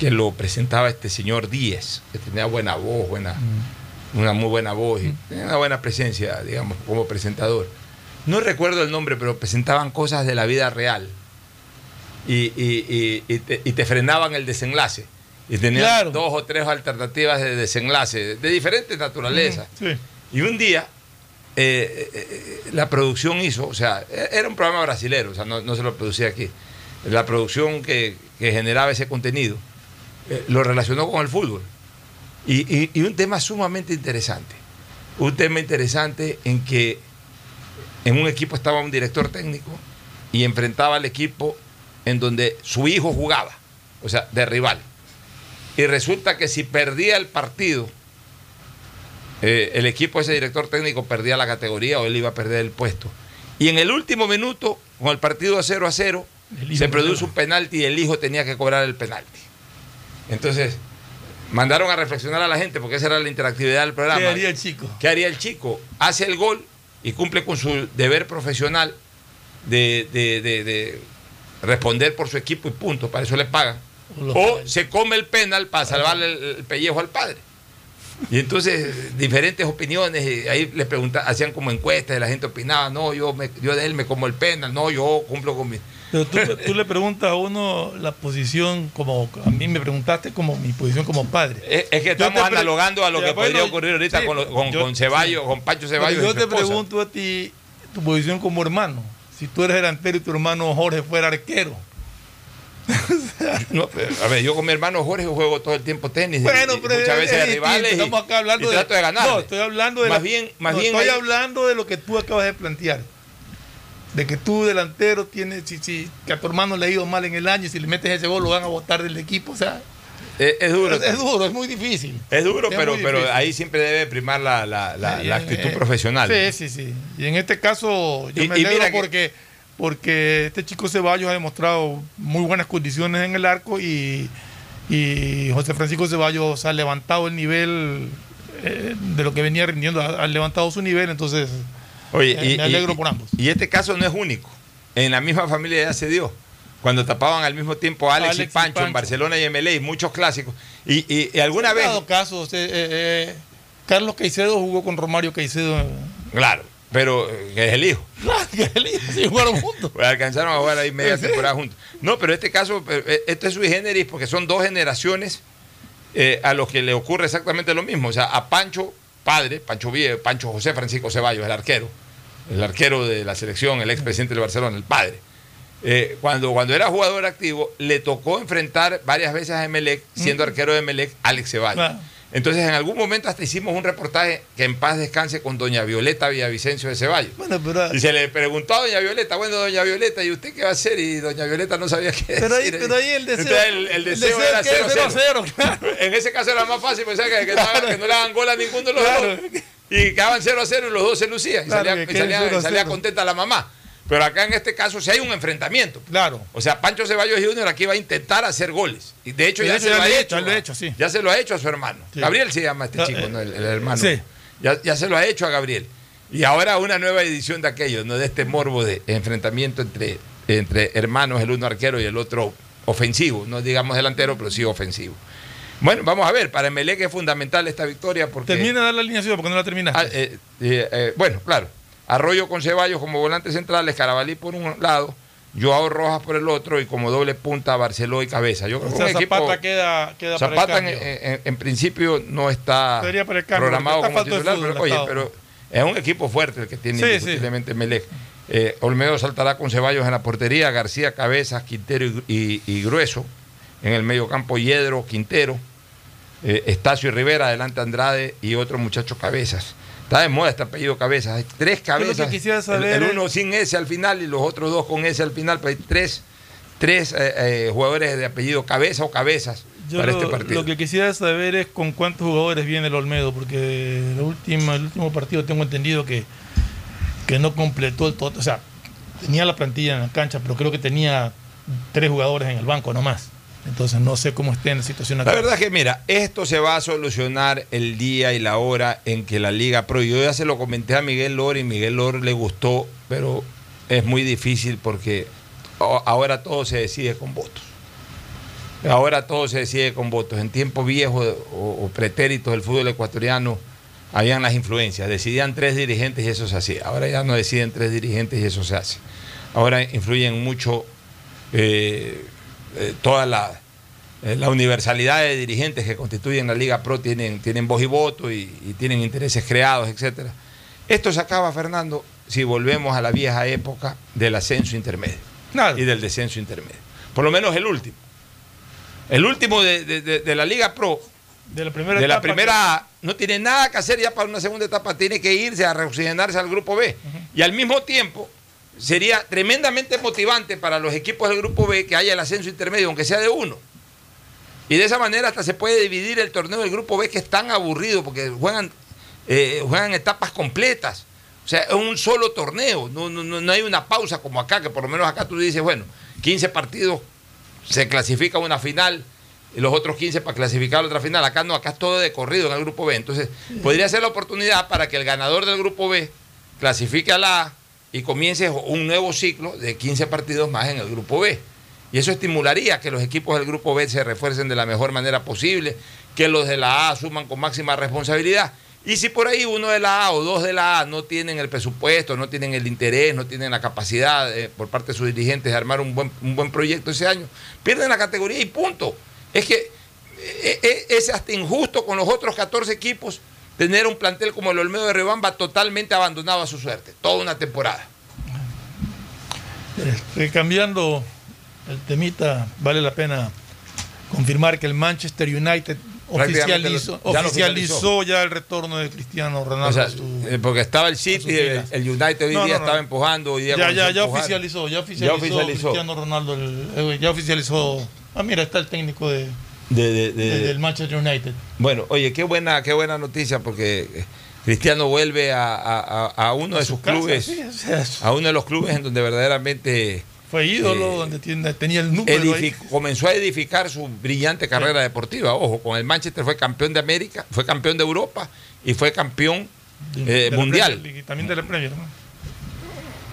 que lo presentaba este señor Díez, que tenía buena voz, buena, una muy buena voz y tenía una buena presencia, digamos, como presentador. No recuerdo el nombre, pero presentaban cosas de la vida real. Y, y- te, y te frenaban el desenlace. Y tenían Claro. dos o tres alternativas de desenlace, de diferentes naturalezas. Sí. Y un día eh, eh, eh, la producción hizo, o sea, e- era un programa brasilero, o sea, no, no se lo producía aquí. La producción que, que generaba ese contenido eh, lo relacionó con el fútbol. Y, y- y un tema sumamente interesante. Un tema interesante en que en un equipo estaba un director técnico y enfrentaba al equipo en donde su hijo jugaba, o sea, de rival. Y resulta que si perdía el partido, eh, el equipo de ese director técnico perdía la categoría o él iba a perder el puesto. Y en el último minuto, con el partido a 0 a 0, El hijo se produce un penalti y el hijo tenía que cobrar el penalti. Entonces, mandaron a reflexionar a la gente, porque esa era la interactividad del programa. ¿Qué haría el chico? ¿Qué haría el chico? Hace el gol y cumple con su deber profesional de, de- de- de responder por su equipo y punto. Para eso le pagan. O se come el penal para salvarle el, el pellejo al padre. Y entonces, diferentes opiniones, y ahí le preguntaban, hacían como encuestas, y la gente opinaba, no, yo, me- yo de él me como el penal, no, yo cumplo con mi... Pero tú, tú le preguntas a uno la posición, como a mí me preguntaste, como mi posición como padre. Es, es que estamos analogando a lo que podría ocurrir ahorita sí, con, lo- con, yo- con Ceballos, sí. con Pancho Ceballos. yo te esposa. pregunto a ti tu posición como hermano. Si tú eres delantero y tu hermano Jorge fuera arquero. No, pero, a ver, yo con mi hermano Jorge juego todo el tiempo tenis. Bueno, pero muchas es veces distinto, rivales. y- Estamos acá hablando y de, trato de ganar. No, estoy hablando de Más la- bien, más no, bien estoy hablando de lo que tú acabas de plantear. De que tú delantero tienes, si, si que a tu hermano le ha ido mal en el año y si le metes ese gol lo van a votar del equipo, o sea, Es, es duro. Es, es duro, es muy difícil. Es duro, Es pero, pero ahí siempre debe primar la, la- la- Y, la eh, actitud eh, profesional. Sí, sí, sí. Y en este caso, yo Y- me alegro que- porque, porque este chico Ceballos ha demostrado muy buenas condiciones en el arco y, y José Francisco Ceballos ha levantado el nivel eh, de lo que venía rindiendo, ha, ha levantado su nivel, entonces Oye, eh, y, me alegro y- por ambos. Y este caso no es único. En la misma familia ya se dio. Cuando tapaban al mismo tiempo a Alex, Alex y, y Pancho, en. Barcelona y MLA, y muchos clásicos. Y, alguna vez. Casos, eh, eh, eh, Carlos Caicedo jugó con Romario Caicedo. Claro, pero eh, que es el hijo. sí, jugaron juntos. Pues alcanzaron a jugar ahí media temporada juntos. No, pero este caso, eh, esto es sui generis porque son dos generaciones eh, a los que le ocurre exactamente lo mismo. O sea, a Pancho, padre, Pancho Vie, Pancho José Francisco Ceballos, el arquero, el arquero de la selección, el expresidente del Barcelona, el padre. eh, cuando, cuando era jugador activo, le tocó enfrentar varias veces a Emelec, siendo arquero de Emelec, Alex Ceballos. Entonces, en algún momento hasta hicimos un reportaje que en paz descanse con doña Violeta Villavicencio de Ceballos. Bueno, pero, Y se le preguntó a doña Violeta, bueno, doña Violeta, ¿y usted qué va a hacer? Y doña Violeta no sabía qué pero ahí, pero ahí el deseo, Entonces, el, el deseo, era que es 0-0. 0-0, claro. En ese caso era más fácil, pensar que, que no, que no le hagan gol a ninguno de los Claro. dos. Y quedaban 0 a 0 y los dos se lucían. Y salía, que y salía- queden 0 a y salía 0. contenta la mamá. Pero acá en este caso sí hay un enfrentamiento. Claro. O sea, Pancho Ceballos Jr. aquí va a intentar hacer goles. Y de hecho de ya hecho se ya lo ha hecho. hecho, lo sí. Ya se lo ha hecho a su hermano. Sí. Gabriel se llama este chico, eh, ¿no? el, el hermano. sí. Ya, ya se lo ha hecho a Gabriel. Y ahora una nueva edición de aquello, ¿no? De este morbo de enfrentamiento entre, entre hermanos, el uno arquero y el otro ofensivo. No digamos delantero, pero sí ofensivo. Bueno, vamos a ver, para Emelec es fundamental esta victoria porque... Termina de dar la alineación porque no la terminaste. Ah, eh, eh, eh, bueno, claro. Arroyo con Ceballos como volante central, Escarabalí por un lado, Joao Rojas por el otro y como doble punta Barceló y Cabeza. Yo creo o que sea, un equipo- Zapata queda, queda para el Zapata en, cambio. en- en principio no está cambio, programado como titular, pero, oye, pero es un equipo fuerte el que tiene Sí, Melec. Eh, Olmedo saltará con Ceballos en la portería, García Cabezas, Quintero y, y- y Grueso. En el medio campo, Yedro, Quintero, eh, Estacio y Rivera, adelante Andrade y otro muchacho Cabezas. Está de moda este apellido Cabezas. Hay tres que cabezas. quisiera El- el, uno sin S al final y los otros dos con S al final, hay tres, tres eh, eh, jugadores de apellido Cabeza o Cabezas Yo para lo, este partido. lo que quisiera saber es con cuántos jugadores viene el Olmedo, porque la última, el último partido tengo entendido que, que no completó el todo. O sea, tenía la plantilla en la cancha, pero creo que tenía tres jugadores en el banco nomás. Entonces no sé cómo esté en la situación La acá. verdad que mira, esto se va a solucionar el día y la hora en que la Liga Pro. Yo ya se lo comenté a Miguel Lor y Miguel Lor le gustó, pero es muy difícil porque ahora todo se decide con votos. Ahora todo se decide con votos. En tiempos viejos o, o pretéritos del fútbol ecuatoriano habían las influencias. Decidían tres dirigentes y eso se hacía. Ahora ya no deciden tres dirigentes y eso se hace. Ahora influyen mucho eh, eh, toda la, eh, la universalidad de dirigentes que constituyen la Liga Pro tienen, tienen voz y voto y, y tienen intereses creados, etcétera. Esto se acaba, Fernando, si volvemos a la vieja época del ascenso intermedio y del descenso intermedio. Por lo menos el último. El último de, de- de- de la Liga Pro, de la primera de la etapa primera A, no tiene nada que hacer ya para una segunda etapa, tiene que irse a reoxigenarse al grupo B. Y al mismo tiempo, sería tremendamente motivante para los equipos del grupo B que haya el ascenso intermedio, aunque sea de uno. Y de esa manera hasta se puede dividir el torneo del grupo B que es tan aburrido porque juegan, eh, juegan etapas completas. O sea, es un solo torneo, no, no, no- hay una pausa como acá, que por lo menos acá tú dices, bueno, 15 partidos se clasifica una final y los otros 15 para clasificar la otra final. Acá no, acá es todo de corrido en el grupo B. Entonces, podría ser la oportunidad para que el ganador del grupo B clasifique a la A y comience un nuevo ciclo de 15 partidos más en el grupo B. Y eso estimularía que los equipos del grupo B se refuercen de la mejor manera posible, que los de la A asuman con máxima responsabilidad. Y si por ahí uno de la A o dos de la A no tienen el presupuesto, no tienen el interés, no tienen la capacidad eh, por parte de sus dirigentes de armar un buen, un buen proyecto ese año, pierden la categoría y punto. Es que eh, eh, es hasta injusto con los otros 14 equipos tener un plantel como el Olmedo de Rebamba totalmente abandonado a su suerte, toda una temporada. Este, cambiando el temita, vale la pena confirmar que el Manchester United oficializó, lo- ya oficializó el retorno de Cristiano Ronaldo. O sea, a su- eh, porque estaba el City, el, el United hoy No, día no, no. estaba empujando, hoy día ya, ya, ya oficializó, ya oficializó. Cristiano Ronaldo, el- eh, ya oficializó. Ah, mira, está el técnico de, De, de- de- del Manchester United. Bueno, oye, qué buena, qué buena noticia porque eh, Cristiano vuelve a, a- a- a uno de su sus casa, clubes, sí, o sea, a uno de los clubes en donde verdaderamente Fue ídolo, Eh, donde tiene- tenía el número edific- comenzó a edificar su brillante carrera deportiva. Ojo, con el Manchester fue campeón de América, fue campeón de Europa y fue campeón eh, mundial. Premier también de la Premier. ¿no?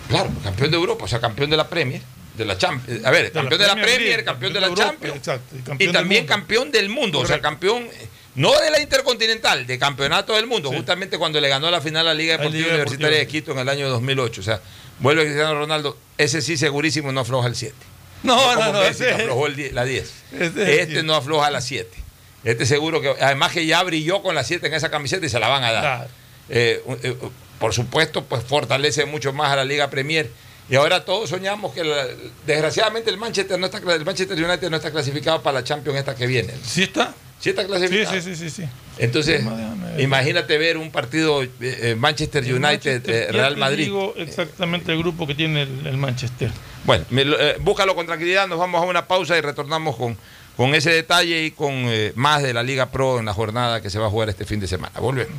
Claro, campeón de Europa, o sea, campeón de la Premier, de la Champions. A ver, De la campeón de la Premier Premier, campeón de la Europa, Champions. exacto, y Y, campeón del también campeón del mundo, o sea, campeón, eh, no de la Intercontinental, de campeonato del mundo, justamente cuando le ganó la final a la Liga Deportiva Liga Universitaria Deportiva. de Quito en el año 2008. O sea, vuelve Cristiano Ronaldo, ese sí segurísimo no afloja el 7. No, no, no, Messi, ese- aflojó el die- la 10. Ese es Este el no afloja la 7. Este seguro que, además que ya brilló con la 7 en esa camiseta y se la van a dar. Claro. Eh, eh, por supuesto, pues fortalece mucho más a la Liga Premier. Y ahora todos soñamos que, la- desgraciadamente, el Manchester, no está, el Manchester United no está clasificado para la Champions esta que viene. ¿Sí está? Sí está Sí, clasificado. sí, sí, sí, sí. Entonces, déjame ver. imagínate ver un partido eh, eh, Manchester El United, Manchester, eh, Real Madrid. digo exactamente el grupo que tiene el, el Manchester. Bueno, me lo- eh, búscalo con tranquilidad, nos vamos a una pausa y retornamos con, con ese detalle y con más de la Liga Pro en la jornada que se va a jugar este fin de semana. Volvemos.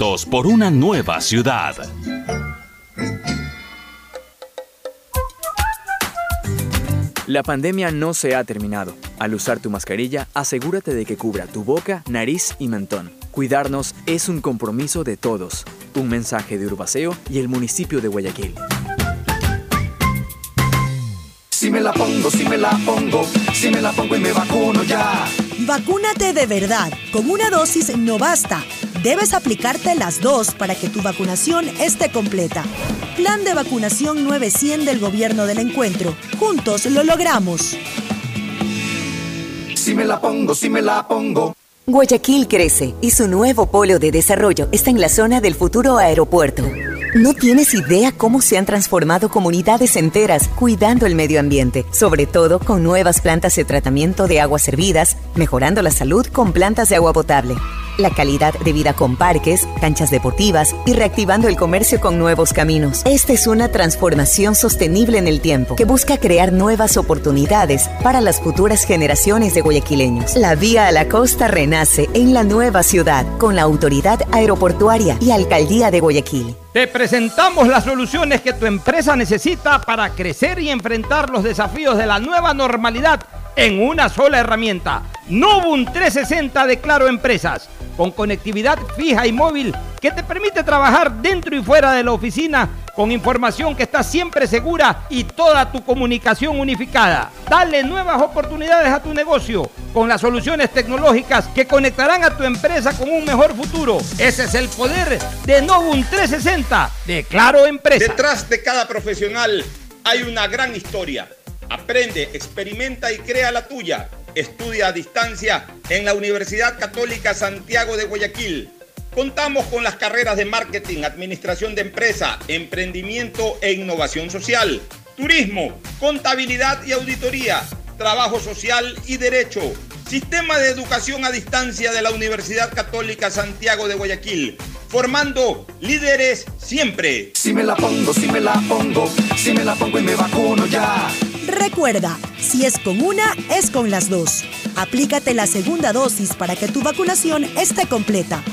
por una nueva ciudad. La pandemia no se ha terminado. Al usar tu mascarilla, asegúrate de que cubra tu boca, nariz y mentón. Cuidarnos es un compromiso de todos. Un mensaje de Urbaceo y el municipio de Guayaquil. Si me la pongo, si me la pongo, si me la pongo y me vacuno ya. Vacúnate de verdad. Con una dosis no basta. Debes aplicarte las dos para que tu vacunación esté completa. Plan de vacunación 900 del Gobierno del Encuentro. Juntos lo logramos. Si me la pongo, si me la pongo. Guayaquil crece y su nuevo polo de desarrollo está en la zona del futuro aeropuerto. No tienes idea cómo se han transformado comunidades enteras cuidando el medio ambiente, sobre todo con nuevas plantas de tratamiento de aguas servidas, mejorando la salud con plantas de agua potable, la calidad de vida con parques, canchas deportivas y reactivando el comercio con nuevos caminos. Esta es una transformación sostenible en el tiempo que busca crear nuevas oportunidades para las futuras generaciones de guayaquileños. La vía a la costa renace en la nueva ciudad con la autoridad aeroportuaria y alcaldía de Guayaquil. Te presentamos las soluciones que tu empresa necesita para crecer y enfrentar los desafíos de la nueva normalidad en una sola herramienta. Novum 360 de Claro Empresas, con conectividad fija y móvil que te permite trabajar dentro y fuera de la oficina con información que está siempre segura y toda tu comunicación unificada. Dale nuevas oportunidades a tu negocio con las soluciones tecnológicas que conectarán a tu empresa con un mejor futuro. Ese es el poder de Novum 360 de Claro Empresas. Detrás de cada profesional hay una gran historia. Aprende, experimenta y crea la tuya. Estudia a distancia en la Universidad Católica Santiago de Guayaquil. Contamos con las carreras de marketing, administración de empresa, emprendimiento e innovación social, turismo, contabilidad y auditoría, trabajo social y derecho. Sistema de educación a distancia de la Universidad Católica Santiago de Guayaquil, formando líderes siempre. Si me la pongo, si me la pongo, si me la pongo y me vacuno ya. Recuerda, si es con una, es con las dos. Aplícate la segunda dosis para que tu vacunación esté completa.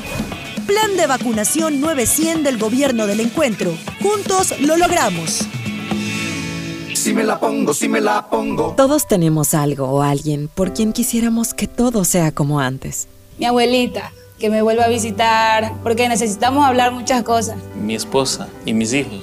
Plan de vacunación 900 del Gobierno del Encuentro. Juntos lo logramos. Si me la pongo, si me la pongo. Todos tenemos algo o alguien por quien quisiéramos que todo sea como antes. Mi abuelita, que me vuelva a visitar, porque necesitamos hablar muchas cosas. Mi esposa y mis hijos,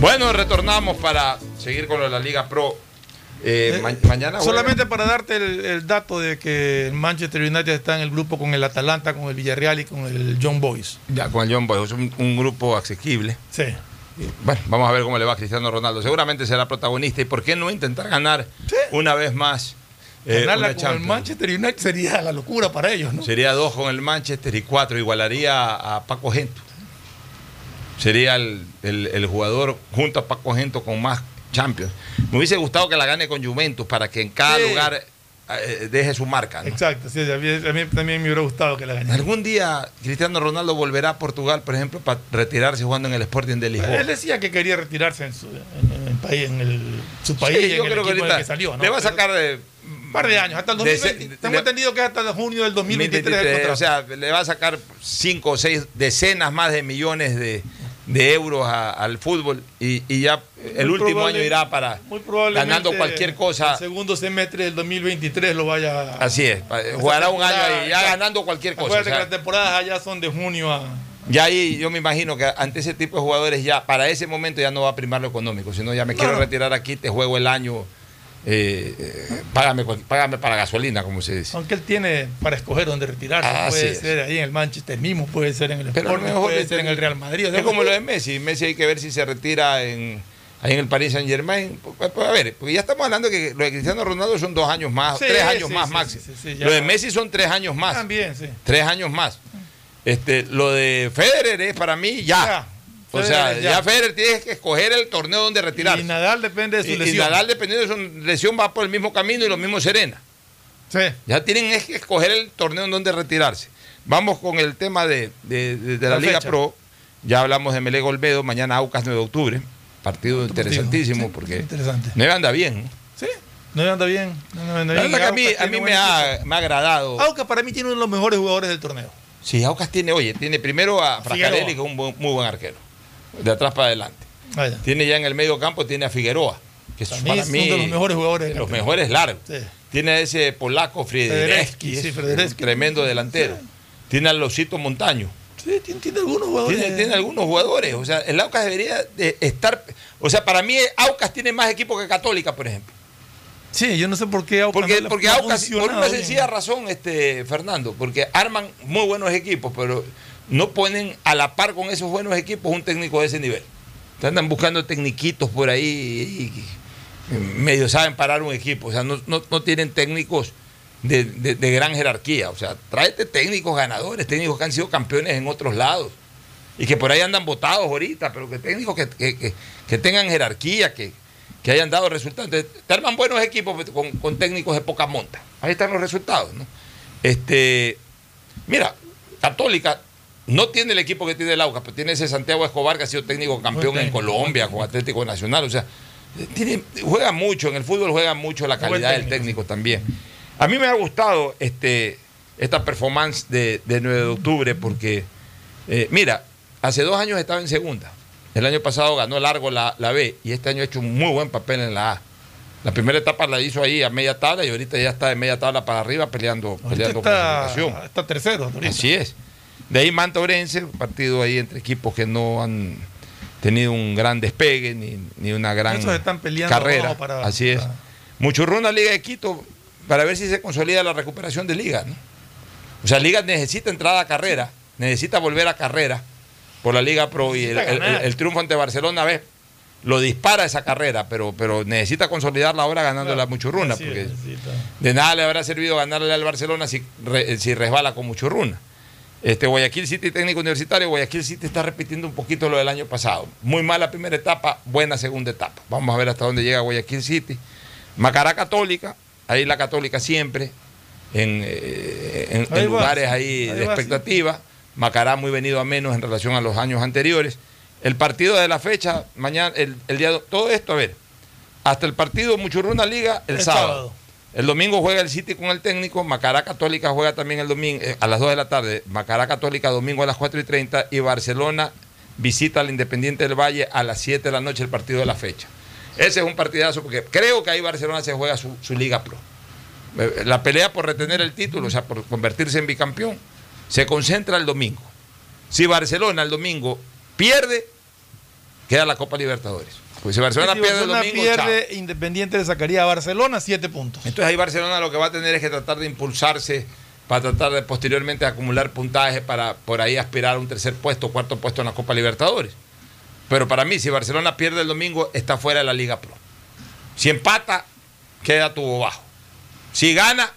Bueno, retornamos para seguir con lo de la Liga Pro. Eh, ma- mañana Solamente para darte el, el dato de que el Manchester United está en el grupo con el Atalanta, con el Villarreal y con el John Boys. Ya, con el John Boy, es un, un grupo asequible. Sí. Bueno, vamos a ver cómo le va a Cristiano Ronaldo. Seguramente será protagonista. ¿Y por qué no intentar ganar una vez más eh, Ganarla con el? Manchester United sería la locura para ellos, ¿no? Sería dos con el Manchester y cuatro. Igualaría a Paco Gento. Sería el, el- el jugador junto a Paco Gento con más Champions. Me hubiese gustado que la gane con Juventus para que en cada Sí. lugar eh, deje su marca. ¿no? Exacto, sí, a mí, a mí también me hubiera gustado que la ganara. Algún día Cristiano Ronaldo volverá a Portugal, por ejemplo, para retirarse jugando en el Sporting de Lisboa. Él decía que quería retirarse en su, en, en el país, en el, su país, Sí, en yo el creo que equipo del ahorita que salió. ¿no? le va a sacar un par de años, hasta el de 2020. ese- Tengo entendido que hasta junio del 2023 el 2023, contrato. o sea, le va a sacar cinco o seis decenas más de millones de, de euros a- al fútbol y, y ya el Muy último probable- año irá para ganando cualquier cosa. El segundo semestre del 2023 lo vaya a- Así es, jugará un año ahí, ya ganando cualquier cosa. Acuérdate o sea, que las temporadas allá son de junio a. ya ahí yo me imagino que ante ese tipo de jugadores ya, para ese momento ya no va a primar lo económico, sino ya me quiero no. retirar aquí, te juego el año, eh, eh, págame, págame para gasolina, como se dice. Aunque él tiene para escoger dónde retirarse. Así puede ser ahí en el Manchester mismo, puede ser en el Pero Sporting, mejor puede ser en el Real Madrid. o sea, Es como lo de Messi. Messi hay que ver si se retira en, ahí en el Paris Saint Germain. A ver, porque ya estamos hablando que lo de Cristiano Ronaldo son dos años más, Sí, tres años sí, más sí, máximo. lo de Messi son tres años más. También, sí. Tres años más. Este, lo de Federer es para mí ya. O sea, Federer ya. ya. Federer tiene que escoger el torneo donde retirarse. Y Nadal depende de su Y- y lesión. Nadal, dependiendo de su lesión, va por el mismo camino y lo mismo Serena. Sí. Ya tienen que escoger el torneo en donde retirarse. Vamos con el tema de, de- de- de la, La Liga fecha. Pro. Ya hablamos de Melé Golbedo, mañana Aucas 9 de octubre. Partido interesantísimo porque Interesante. 9 anda bien. Sí, no anda bien. No, no, no, La verdad que a mí, a me, ha, me ha agradado. Aucas para mí tiene uno de los mejores jugadores del torneo. Sí, Aucas tiene, oye, tiene primero a Frascarelli, que es un buen- muy buen arquero. De atrás para adelante. Vaya. Tiene ya en el medio campo, tiene a Figueroa, que es Para mí uno de los mejores jugadores. de los campeonato. mejores largos. Sí. Tiene a ese polaco Friedrewski, sí, tremendo delantero. Tiene al Losito Montaño. Sí, tiene, tiene algunos jugadores. Tiene, tiene algunos jugadores. O sea, el Aucas debería de estar. O sea, para mí, Aucas tiene más equipo que Católica, por ejemplo. Sí, yo no sé por qué Aucas Porque, no porque Aucas, por una bien. sencilla razón, este, Fernando, porque arman muy buenos equipos, pero no ponen a la par con esos buenos equipos un técnico de ese nivel. Andan buscando tecniquitos por ahí y, medio saben parar un equipo. O sea, no, no- no tienen técnicos de, de- gran jerarquía. O sea, tráete técnicos ganadores, técnicos que han sido campeones en otros lados y que por ahí andan votados ahorita, pero que técnicos que, que- que- tengan jerarquía, que, hayan dado resultados. Te arman buenos equipos con, con técnicos de poca monta. Ahí están los resultados. Este, mira, Católica no tiene el equipo que tiene el Aucas, pero tiene ese Santiago Escobar que ha sido técnico campeón en Colombia con Atlético Nacional. O sea, tiene, juega mucho, en el fútbol juega mucho la calidad del técnico también. A mí me ha gustado este, esta performance de, de 9 de octubre porque, eh, mira, hace dos años estaba en segunda. El año pasado ganó largo la, la B y este año ha hecho un muy buen papel en la A. La primera etapa la hizo ahí a media tabla y ahorita ya está de media tabla para arriba peleando, peleando está, está tercero. Así es. De ahí Manta Orense, un partido ahí entre equipos que no han tenido un gran despegue ni, ni una gran Esos están peleando carrera. para- Así es. para- Muchurruna Liga de Quito para ver si se consolida la recuperación de Liga. ¿no? O sea, Liga necesita entrada a carrera, necesita volver a carrera por la Liga Pro y el, triunfo ante Barcelona, ¿ves? Lo dispara esa carrera, pero, pero necesita consolidarla ahora ganándole a Muchurruna. Así es, porque necesita. de nada le habrá servido ganarle al Barcelona si, si resbala con Muchurruna. Este, Guayaquil City técnico universitario, Guayaquil City está repitiendo un poquito lo del año pasado. Muy mala primera etapa, buena segunda etapa. Vamos a ver hasta dónde llega Guayaquil City. Macará Católica, ahí la Católica siempre, en, eh, en va, lugares ahí ahí de va, sí. expectativa. Macará muy venido a menos en relación a los años anteriores. El partido de la fecha, mañana, el, el día, todo esto, a ver, hasta el partido Muchurruna Liga el, El sábado. sábado. El domingo juega el City con el técnico, Macará Católica juega también el domingo eh, a las 2 de la tarde, Macará Católica domingo a las 4 y 30 y Barcelona visita al Independiente del Valle a las 7 de la noche el partido de la fecha. Ese es un partidazo porque creo que ahí Barcelona se juega su, su Liga Pro. Eh, La pelea por retener el título, o sea, por convertirse en bicampeón, se concentra el domingo. Si Barcelona el domingo pierde, queda la Copa Libertadores. Pues si Barcelona Si pierde Barcelona el domingo, chao. pierde, Independiente le sacaría a Barcelona siete puntos. Entonces ahí Barcelona lo que va a tener es que tratar de impulsarse para tratar de posteriormente acumular puntaje para por ahí aspirar a un tercer puesto, cuarto puesto en la Copa Libertadores. Pero para mí, si Barcelona pierde el domingo, está fuera de la Liga Pro. Si empata, queda tubo bajo. Si gana,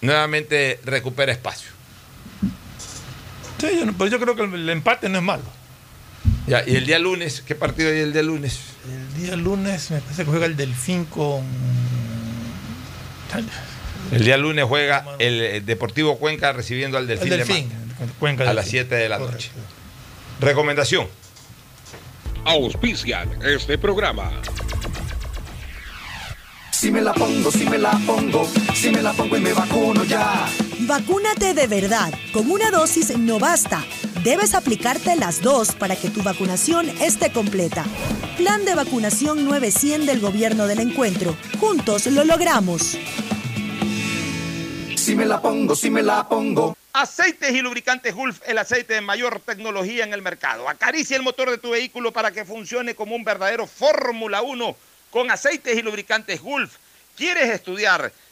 nuevamente recupera espacio. Sí, yo, no- pero yo creo que el empate no es malo. Ya, y el día lunes, ¿qué partido hay el día lunes? El día lunes me parece que juega el Delfín con. El día lunes juega el eh, Deportivo Cuenca recibiendo al Delfín, El Delfín, de Manta, Cuenca a del las Delfín. 7 de la noche. Recomendación. Auspician este programa. Si me la pongo, si me la pongo, si me la pongo y me vacuno ya. Vacúnate de verdad. Con una dosis no basta. Debes aplicarte las dos para que tu vacunación esté completa. Plan de vacunación 900 del Gobierno del Encuentro. Juntos lo logramos. Si me la pongo, si me la pongo. Aceites y lubricantes Gulf, el aceite de mayor tecnología en el mercado. Acaricia el motor de tu vehículo para que funcione como un verdadero Fórmula 1 con aceites y lubricantes Gulf. ¿Quieres estudiar,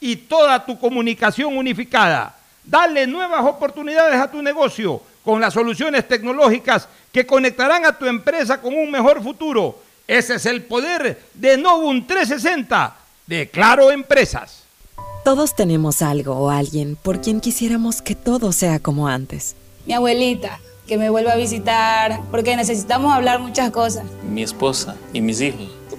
y toda tu comunicación unificada. Dale nuevas oportunidades a tu negocio con las soluciones tecnológicas que conectarán a tu empresa con un mejor futuro. Ese es el poder de Novum 360 de Claro Empresas. Todos tenemos algo o alguien por quien quisiéramos que todo sea como antes. Mi abuelita, que me vuelva a visitar, porque necesitamos hablar muchas cosas. Mi esposa y mis hijos,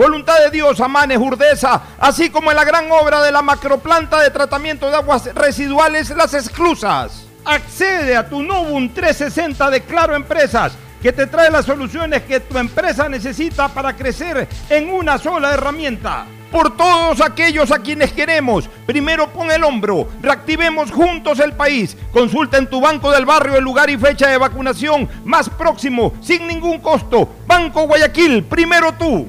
Voluntad de Dios, Amanes, Urdesa, así como en la gran obra de la macroplanta de tratamiento de aguas residuales Las Exclusas. Accede a tu Novum 360 de Claro Empresas que te trae las soluciones que tu empresa necesita para crecer en una sola herramienta. Por todos aquellos a quienes queremos, primero pon el hombro, reactivemos juntos el país. Consulta en tu banco del barrio el lugar y fecha de vacunación más próximo, sin ningún costo. Banco Guayaquil, primero tú.